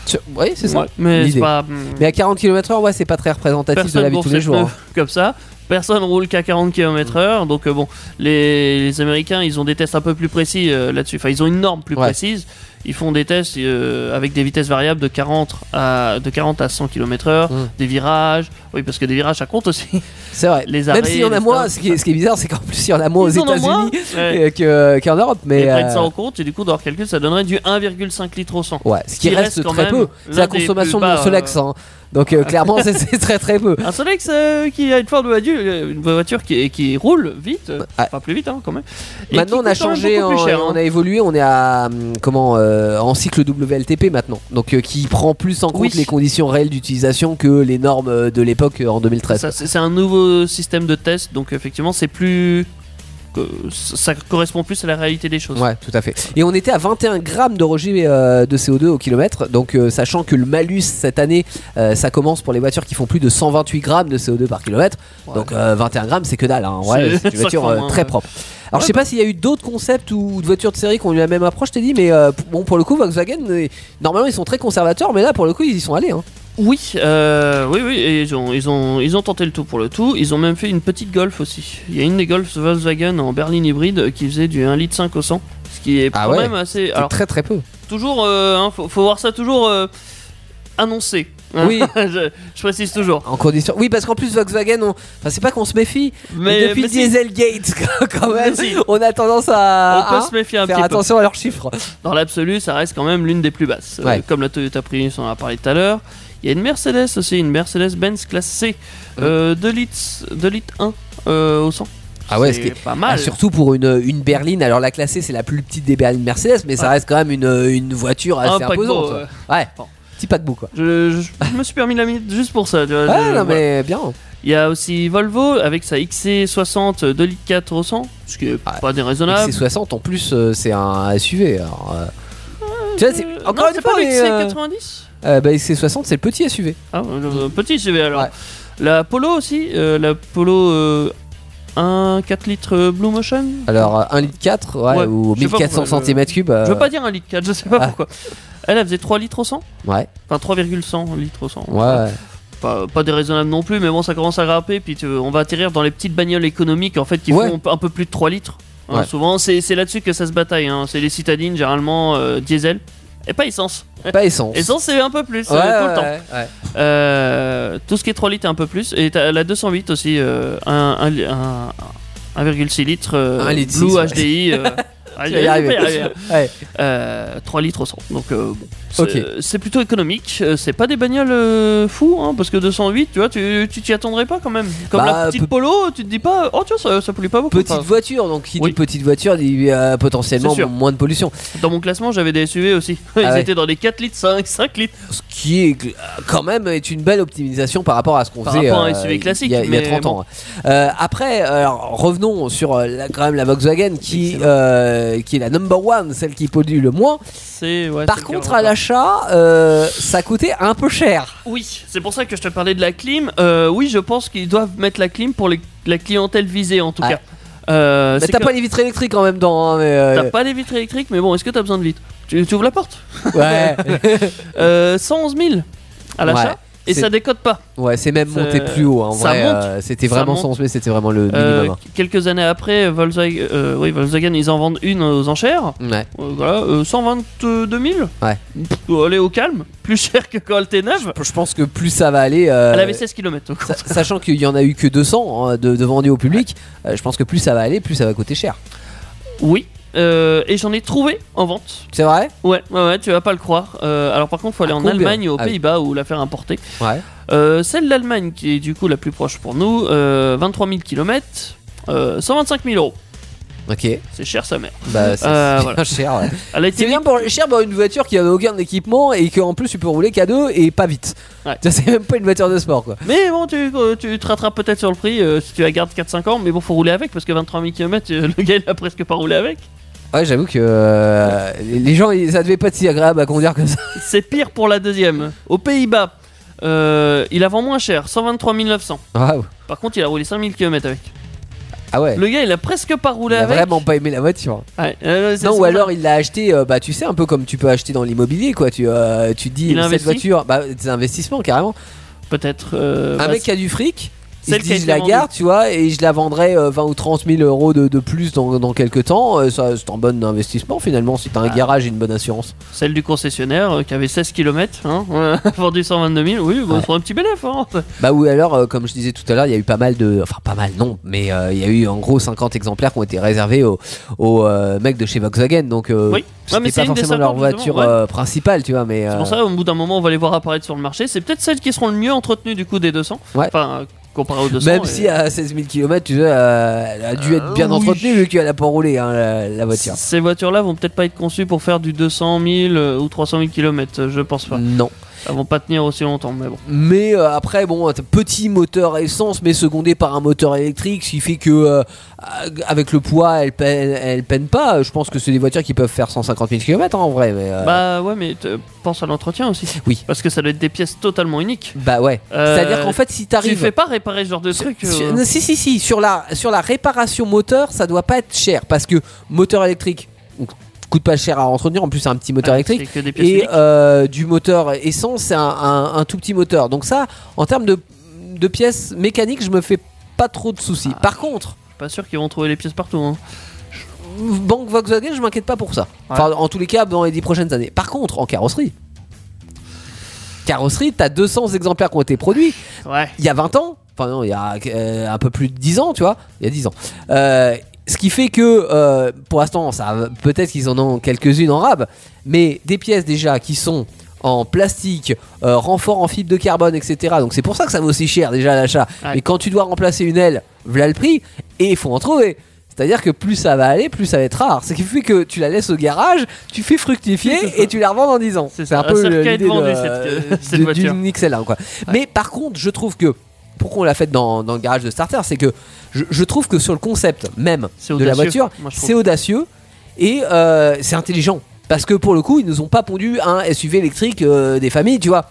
Sur- Oui, c'est ça. Ouais, Mais pas. À 40 km/h, ouais, c'est pas très représentatif de la vie de tous les jours. hein. comme ça. Personne roule qu'à 40 km/h. Donc, euh, bon, les, les Américains, ils ont des tests un peu plus précis euh, là-dessus. Enfin, ils ont une norme plus Ouais. précise. Ils font des tests euh, avec des vitesses variables de 40 à, de 40 à 100 km/h, des virages. Oui, parce que des virages, ça compte aussi. C'est vrai. Les Même arrêts, s'il y en a moins, ce qui est, ce qui est bizarre, c'est qu'en plus il y en a moins aux. États-Unis Ouais. que- qu'en Europe. Mais Ils prennent ça en compte et du coup, dans leur calcul, ça donnerait du 1,5 litre au 100. ouais, ce qui qui reste, reste quand très même peu. C'est la consommation de mon bas, Solex. euh, hein. Donc euh, clairement, c'est- c'est très très peu. Un Solex euh, qui a une forme de voiture, une voiture qui, qui roule vite, euh, Ouais. enfin plus vite hein, quand même. Et Maintenant, qui on a coûte quand même changé, beaucoup plus en- cher, on hein. a évolué, on est à hum, comment euh, en cycle WLTP maintenant, donc euh, qui prend plus en compte Oui. les conditions réelles d'utilisation que les normes euh, de l'époque euh, en 2013. Ça, C'est c'est un nouveau système de test, donc effectivement c'est plus... Ça correspond plus à la réalité des choses. Ouais, tout à fait. Et on était à 21 grammes de rejet euh, de CO2 au kilomètre. Donc, euh, sachant que le malus cette année, euh, ça commence pour les voitures qui font plus de 128 grammes de CO2 par kilomètre. Ouais. Donc, euh, 21 grammes, c'est que dalle. Hein. Ouais, C'est une voiture très propre. Alors, Ouais, je sais pas s'il y a eu d'autres concepts ou de voitures de série qui ont eu la même approche, je t'ai dit, mais bon, pour le coup, Volkswagen, normalement, ils sont très conservateurs, mais là, pour le coup, ils y sont allés. Hein. Oui, euh, oui, oui, et ils ont, ils, ont, ils ont tenté le tout pour le tout. Ils ont même fait une petite Golf aussi. Il y a une des Golf Volkswagen en berline hybride qui faisait du 1,5 litre au 100. Ce qui est Ah quand ouais. même assez... Alors, très très peu. toujours, euh, hein, faut, faut voir ça toujours euh, annoncé. hein. Oui. je, je précise toujours. En condition. Oui, parce qu'en plus, Volkswagen, on... enfin, c'est pas qu'on se méfie, mais, Mais, depuis mais si, Dieselgate, quand même, si. on a tendance à. on peut hein, se méfier un faire petit peu. attention à leurs chiffres. Dans l'absolu, ça reste quand même l'une des plus basses. Euh, Ouais. comme la Toyota Prius, on en a parlé tout à l'heure. Il y a une Mercedes aussi, une Mercedes-Benz classe C. Euh, 2 litres, 2 litres 1 euh, au 100. Ah ouais, c'est ce qui est- pas mal. Ah, surtout pour une, une berline. Alors la classée, c'est la plus petite des berlines Mercedes, mais ça Ouais. reste quand même une, une voiture assez un imposante. euh, Ouais, Bon. petit paquebot quoi. je, je- je me suis permis la minute juste pour ça. tu vois, je- non voilà. mais bien. Il y a aussi Volvo avec sa XC60 2 litres 4 au 100, ce qui est Ah, pas déraisonnable. C'est 60 en plus, euh, c'est un SUV. Alors, euh, tu vois, Euh, encore non, une c'est fois, pas mais, euh, l'XC90 euh, bah, XC60, c'est le petit SUV. Ah, le petit CV alors. Ouais. La Polo aussi, euh, la Polo euh, 1 4 litres euh, Blue Motion. Alors 1 litre 4 ouais, Ouais, ou je sais pas 1400 pourquoi, je- cm3. Je veux pas dire 1 litre 4, je sais pas ah. pourquoi. Elle, elle faisait 3 litres au 100 Ouais, Enfin 3,100 litres au 100. ouais, ouais. Pas, pas déraisonnable non plus, mais bon, ça commence à grimper. Puis tu- on va atterrir dans les petites bagnoles économiques en fait qui font un peu plus de 3 litres. Hein. Souvent, c'est c'est là-dessus que ça se bataille. hein. C'est les citadines, généralement euh, diesel. Et pas essence. Pas essence. Essence, c'est un peu plus, Ouais, euh, tout ouais, le temps. ouais. Euh, tout ce qui est 3 litres, un peu plus. Et t'as la 208 aussi, euh, un, un, un- 1,6 litres. euh, litre Blue six, ouais. HDI. euh, y arriver. y arriver. Ouais. Euh, 3 litres au 100. Donc, euh, bon, c'est plutôt économique. Euh, C'est pas des bagnoles euh, fous, hein, parce que 208, tu vois, tu t'y attendrais pas quand même. Comme Bah, la petite Polo, tu te dis pas, oh tiens, ça, ça pollue pas beaucoup. Petite voiture, donc qui Oui. dit petite voiture dit euh, potentiellement moins de pollution. dans mon classement, j'avais des SUV aussi. Ils Ah ouais. étaient dans les 4 litres, 5, 5 litres. Ce qui est quand même est une belle optimisation par rapport à ce qu'on Par faisait rapport à un euh, SUV classique, il y a, il y a mais 30 bon. ans. Euh, après, alors, revenons sur la- quand même la Volkswagen qui qui est la number one, celle qui pollue le moins. C'est ouais, Par contre, à l'achat, euh, ça coûtait un peu cher. Oui, c'est pour ça que je te parlais de la clim. Euh, oui, je pense qu'ils doivent mettre la clim pour les- la clientèle visée en tout cas. Euh, Mais t'as que- pas les vitres électriques en même temps. hein, mais, euh, T'as pas les vitres électriques, mais bon, est-ce que t'as besoin de vitres? Tu, tu ouvres la porte? Ouais, euh, 111 000 à l'achat Ouais, et ça décode pas. ouais, c'est même monté plus haut. hein, En ça vrai, monte. euh, c'était vraiment monte. 111 000, c'était vraiment le Euh, minimum. quelques années après, Volkswagen, euh, oui, Volkswagen, ils en vendent une aux enchères. Ouais. Voilà, euh, 122 000. Ouais. Pff, Allez au calme, plus cher que quand elle était neuve. Je pense que plus ça va aller. Elle avait 16 km. sa- Sachant qu'il y en a eu que 200 hein, de, de vendus au public, je pense que plus ça va aller, plus ça va coûter cher. Oui. Euh, et j'en ai trouvé en vente. C'est vrai Ouais, ouais, ouais, tu vas pas le croire. Euh, alors par contre, faut aller À en combien Allemagne aux Ah oui. Pays-Bas ou la faire importer. Ouais. Euh, celle d'Allemagne, qui est du coup la plus proche pour nous, euh, 23 000 km, euh, 125 000 euros. Ok. C'est cher sa mère. Bah, c'est Euh, c'est voilà. bien cher. ouais. Elle a été C'est bien pour, cher pour une voiture qui avait aucun équipement et qu'en plus tu peux rouler qu'à deux et pas vite. Ouais. Ça, C'est même pas une voiture de sport quoi. Mais bon, tu, euh, tu te rattrapes peut-être sur le prix euh, si tu la gardes 4-5 ans, mais bon, faut rouler avec parce que 23 000 km, le gars il a presque pas roulé avec. Ouais, j'avoue que euh, les gens, ils- ça devait pas être si agréable à conduire que ça. C'est pire pour la deuxième. Aux Pays-Bas, euh, il la vend moins cher, 123 900. Waouh. Par contre, il a roulé 5000 km avec. Ah ouais. Le gars, il a presque pas Il roulé a avec. vraiment pas aimé la voiture. Ouais, euh, c'est Non, ou alors il l'a acheté, euh, bah tu sais, un peu comme tu peux acheter dans l'immobilier quoi. Tu, euh, tu te dis, Il a cette investi voiture, bah des investissements carrément. Peut-être. euh, un bah, mec qui a du fric, Celle qui je la vendue. garde, tu vois, et je la vendrai euh, 20 ou 30 000 euros de, de plus dans, dans quelques temps. euh, ça, c'est un bon investissement finalement si t'as un Ah. garage et une bonne assurance. Celle du concessionnaire euh, qui avait 16 km, hein, vendu 122 000. Oui, bon, Ouais. c'est un petit bénéfice. Hein. Bah ou alors, euh, comme je disais tout à l'heure, il y a eu pas mal de, enfin pas mal non, mais il y a eu en gros 50 exemplaires qui ont été réservés aux, aux, mecs de chez Volkswagen, donc Oui. Ouais, mais pas forcément leur 50, justement, voiture ouais. principale, tu vois, mais C'est pour ça, au bout d'un moment, on va les voir apparaître sur le marché. C'est peut-être celles qui seront le mieux entretenues du coup des 200. Ouais. Enfin, comparé aux 200. même et- si à 16 000 km, tu sais, elle a dû être Euh, bien oui. entretenue vu qu'elle a pas roulé hein, la, la voiture. Ces voitures-là vont peut-être pas être conçues pour faire du 200 000 euh, ou 300 000 km, je pense pas. Non. Elles vont pas tenir aussi longtemps, mais bon. Mais euh, après, bon, petit moteur essence, mais secondé par un moteur électrique, ce qui fait que euh, avec le poids, elle peine, elle peine pas. Je pense que c'est des voitures qui peuvent faire 150 000 km en vrai. Mais, euh, Bah ouais, mais pense à l'entretien aussi. Oui. Parce que ça doit être des pièces totalement uniques. bah ouais. C'est-à-dire qu'en fait, si Tu t'arrives. fais pas réparer ce genre de truc. Sur- non, si si si sur la sur la réparation moteur ça doit pas être cher parce que moteur électrique coûte pas cher à entretenir en plus c'est un petit moteur ah, électrique et euh, du moteur essence c'est un, un- un tout petit moteur donc ça en termes de, de pièces mécaniques je me fais pas trop de soucis Ah. par contre Pas sûr qu'ils vont trouver les pièces partout. Hein. banque Volkswagen je m'inquiète pas pour ça enfin en tous les cas dans les 10 prochaines années par contre en carrosserie carrosserie t'as 200 exemplaires qui ont été produits Ouais. il y a 20 ans, enfin non, il y a euh, un peu plus de 10 ans, tu vois, il y a 10 ans. Euh, ce qui fait que euh, pour l'instant, ça peut-être qu'ils en ont quelques-unes en rab, mais des pièces déjà qui sont en plastique, euh, renfort en fibre de carbone, etc. Donc c'est pour ça que ça vaut aussi cher déjà à l'achat. Ouais. Mais quand tu dois remplacer une aile, voilà le prix, et il faut en trouver. C'est-à-dire que plus ça va aller, plus ça va être rare. Ce qui fait que tu la laisses au garage, tu fais fructifier et tu la revends dans 10 ans. C'est un peu l'idée de- cette- cette de- voiture. d'une XL1 quoi. Mais par contre, je trouve que pourquoi on l'a fait dans, dans le garage de starter, c'est que je, je trouve que sur le concept même de la voiture, c'est audacieux et euh, c'est intelligent. Parce que pour le coup, ils nous ont pas pondu un SUV électrique euh, des familles, tu vois.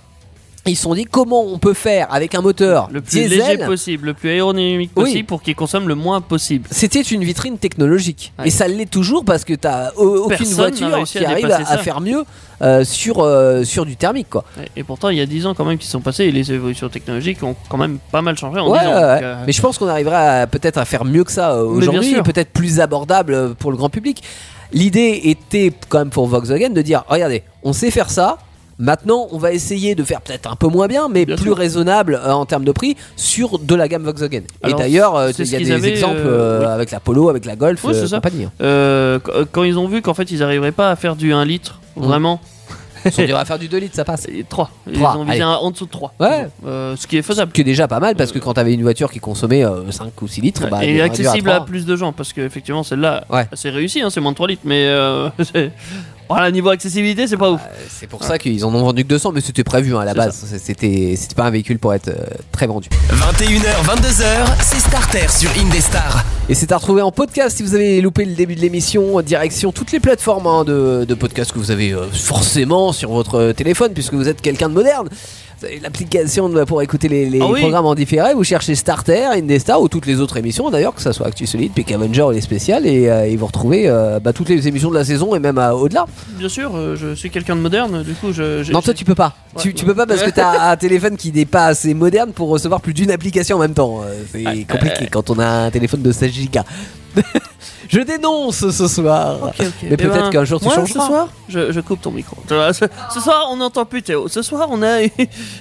Ils se sont dit comment on peut faire avec un moteur Le plus diesel. léger possible, le plus aérodynamique Oui. possible pour qu'il consomme le moins possible. C'était une vitrine technologique Ouais. et ça l'est toujours parce que t'as au- aucune Personne voiture qui à arrive à, faire mieux euh, sur, euh, sur du thermique quoi. Et, et pourtant, il y a 10 ans quand même qui sont passés et les évolutions technologiques ont quand même pas mal changé en Ouais, 10 ans. ouais, donc, ouais. euh, Mais je pense qu'on arrivera peut-être à faire mieux que ça aujourd'hui, et peut-être plus abordable pour le grand public. L'idée était quand même pour Volkswagen de dire regardez, on sait faire ça. Maintenant, on va essayer de faire peut-être un peu moins bien, mais Bien plus sûr. raisonnable euh, en termes de prix sur de la gamme Volkswagen. Alors, et d'ailleurs, euh, il y a des avaient, exemples euh, oui. avec la Polo, avec la Golf, Oui, ça. compagnie. hein. qu- quand ils ont vu qu'en fait ils arriveraient pas à faire du 1 litre, Mm. vraiment, durs à faire du 2 litres, ça passe. 3. Ils ont visé un- en dessous de 3. Ouais. ce qui est faisable. Ce qui est déjà pas mal parce que quand t'avais une voiture qui consommait euh, 5 ou 6 litres, bah, et accessible à, plus de gens parce qu'effectivement celle-là Ouais. c'est réussi, hein, c'est moins de 3 litres, mais euh, voilà, niveau accessibilité c'est pas ouf. Euh, C'est pour ça qu'ils en ont vendu que 200, mais c'était prévu hein, à la C'est base. C'était c'était pas un véhicule pour être euh, très vendu. 21h, 22h, c'est Starter sur Indestar. Et c'est à retrouver en podcast si vous avez loupé le début de l'émission. Direction toutes les plateformes hein, de, de podcast que vous avez euh, forcément sur votre téléphone, puisque vous êtes quelqu'un de moderne. L'application pour écouter les, les Ah oui. programmes en différé. Vous cherchez Starter, Indestar ou toutes les autres émissions d'ailleurs, que ce soit Actu Solide, Peak Avenger ou les spéciales. Et, euh, et vous retrouvez euh, bah, toutes les émissions de la saison et même euh, au-delà. Bien sûr, euh, je suis quelqu'un de moderne, du coup je. Non, toi tu peux pas. tu, Ouais. tu peux pas parce que t'as un téléphone qui n'est pas assez moderne pour recevoir plus d'une application en même temps. C'est compliqué quand on a un téléphone de 16 Go. Je dénonce ce soir. Mais Eh peut-être ben, qu'un jour tu changeras. Ce soir, je, je coupe ton micro. Ce, ce soir, on n'entend plus Théo. Ce soir, on a.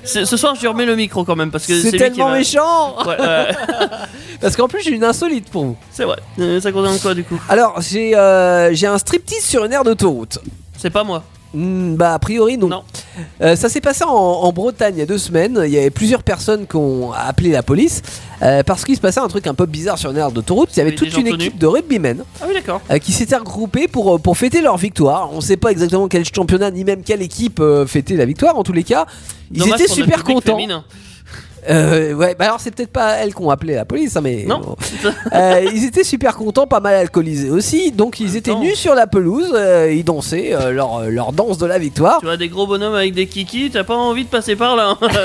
ce ce soir, je lui remets le micro quand même parce que C'est tellement méchant Ouais, ouais, Parce qu'en plus j'ai une insolite pour vous. c'est vrai. Euh, Ça concerne quoi du coup? Alors j'ai euh, j'ai un striptease sur une aire d'autoroute. C'est pas moi. Hmm, bah a priori non. Non. Euh, ça s'est passé en, en Bretagne il y a deux semaines. Il y avait plusieurs personnes qui ont appelé la police euh, parce qu'il se passait un truc un peu bizarre sur une aire d'autoroute. Il y avait toute une tenus. équipe de rugbymen Ah oui, euh, qui s'étaient regroupés pour, pour fêter leur victoire. On sait pas exactement quel championnat ni même quelle équipe fêtait la victoire. En tous les cas, ils Dommage étaient super contents. féminin. Euh, ouais, bah alors c'est peut-être pas elles qui ont appelé la police, hein, mais Non. bon. Euh, ils étaient super contents, pas mal alcoolisés aussi. Donc ils étaient nus sur la pelouse, euh, ils dansaient euh, leur, leur danse de la victoire. tu vois des gros bonhommes avec des kikis, t'as pas envie de passer par là. hein.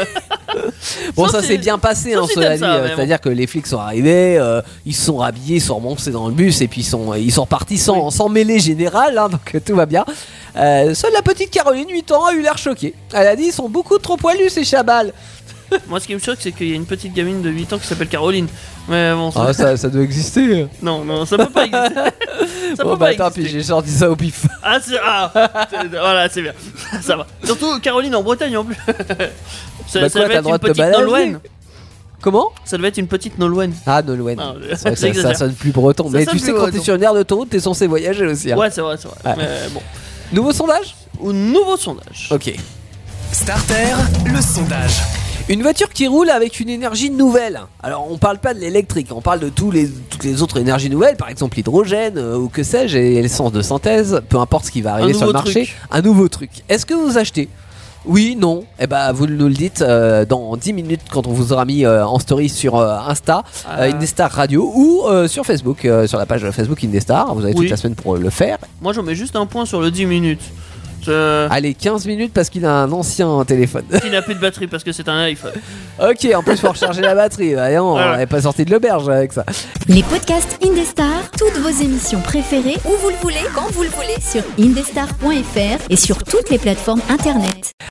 Bon, Sauf ça si- s'est bien passé, sauf hein, si cela t'aimes dit. ça, euh, mais bon. C'est-à-dire que les flics sont arrivés, euh, ils se sont rhabillés, ils sont remontés dans le bus et puis ils sont, ils sont repartis sans, sans mêlée générale, hein, donc euh, tout va bien. Euh, seule la petite Caroline, 8 ans, a eu l'air choquée. Elle a dit ils sont beaucoup trop poilus ces chabals. Moi, ce qui me choque, c'est qu'il y a une petite gamine de 8 ans qui s'appelle Caroline. Mais bon, ça- Ah, ça, ça doit exister. non, non, ça peut pas exister. ça Bon, peut bah pas attends, puis exister. j'ai sorti ça au pif. Ah, c'est. Ah Voilà, c'est bien. Ça va. Surtout Caroline en Bretagne en plus. ça, Bah ça quoi, devait être une de te petite Nolwenn. Comment Ça devait être une petite Nolwenn. Ah, Nolwenn. Ah, ça, ça sonne plus breton. Ça mais tu sais, quand t'es sur une aire d'autoroute, t'es censé voyager aussi. hein. Ouais, c'est vrai, c'est vrai. Ouais. Mais bon. Nouveau sondage Au nouveau sondage. Ok. Starter, le sondage. Une voiture qui roule avec une énergie nouvelle. Alors on parle pas de l'électrique, on parle de tous les, toutes les autres énergies nouvelles, par exemple l'hydrogène euh, ou que sais-je, et l'essence de synthèse, peu importe ce qui va arriver sur le marché. truc. Un nouveau truc. Est-ce que vous achetez? Oui, non. Eh ben, vous nous le dites euh, dans 10 minutes quand on vous aura mis euh, en story sur euh, Insta, Ah. Indestar Radio ou sur Facebook, sur la page Facebook Indestar. Vous avez Oui. toute la semaine pour le faire. Moi, j'en mets juste un point sur le 10 minutes. Je- Allez, 15 minutes parce qu'il a un ancien téléphone. Qui n'a plus de batterie parce que c'est un iPhone. ok, en plus pour recharger la batterie. Voyons, on Voilà. n'est pas sorti de l'auberge avec ça. Les podcasts Indestar, toutes vos émissions préférées, où vous le voulez, quand vous le voulez, sur indestar.fr et sur toutes les plateformes internet.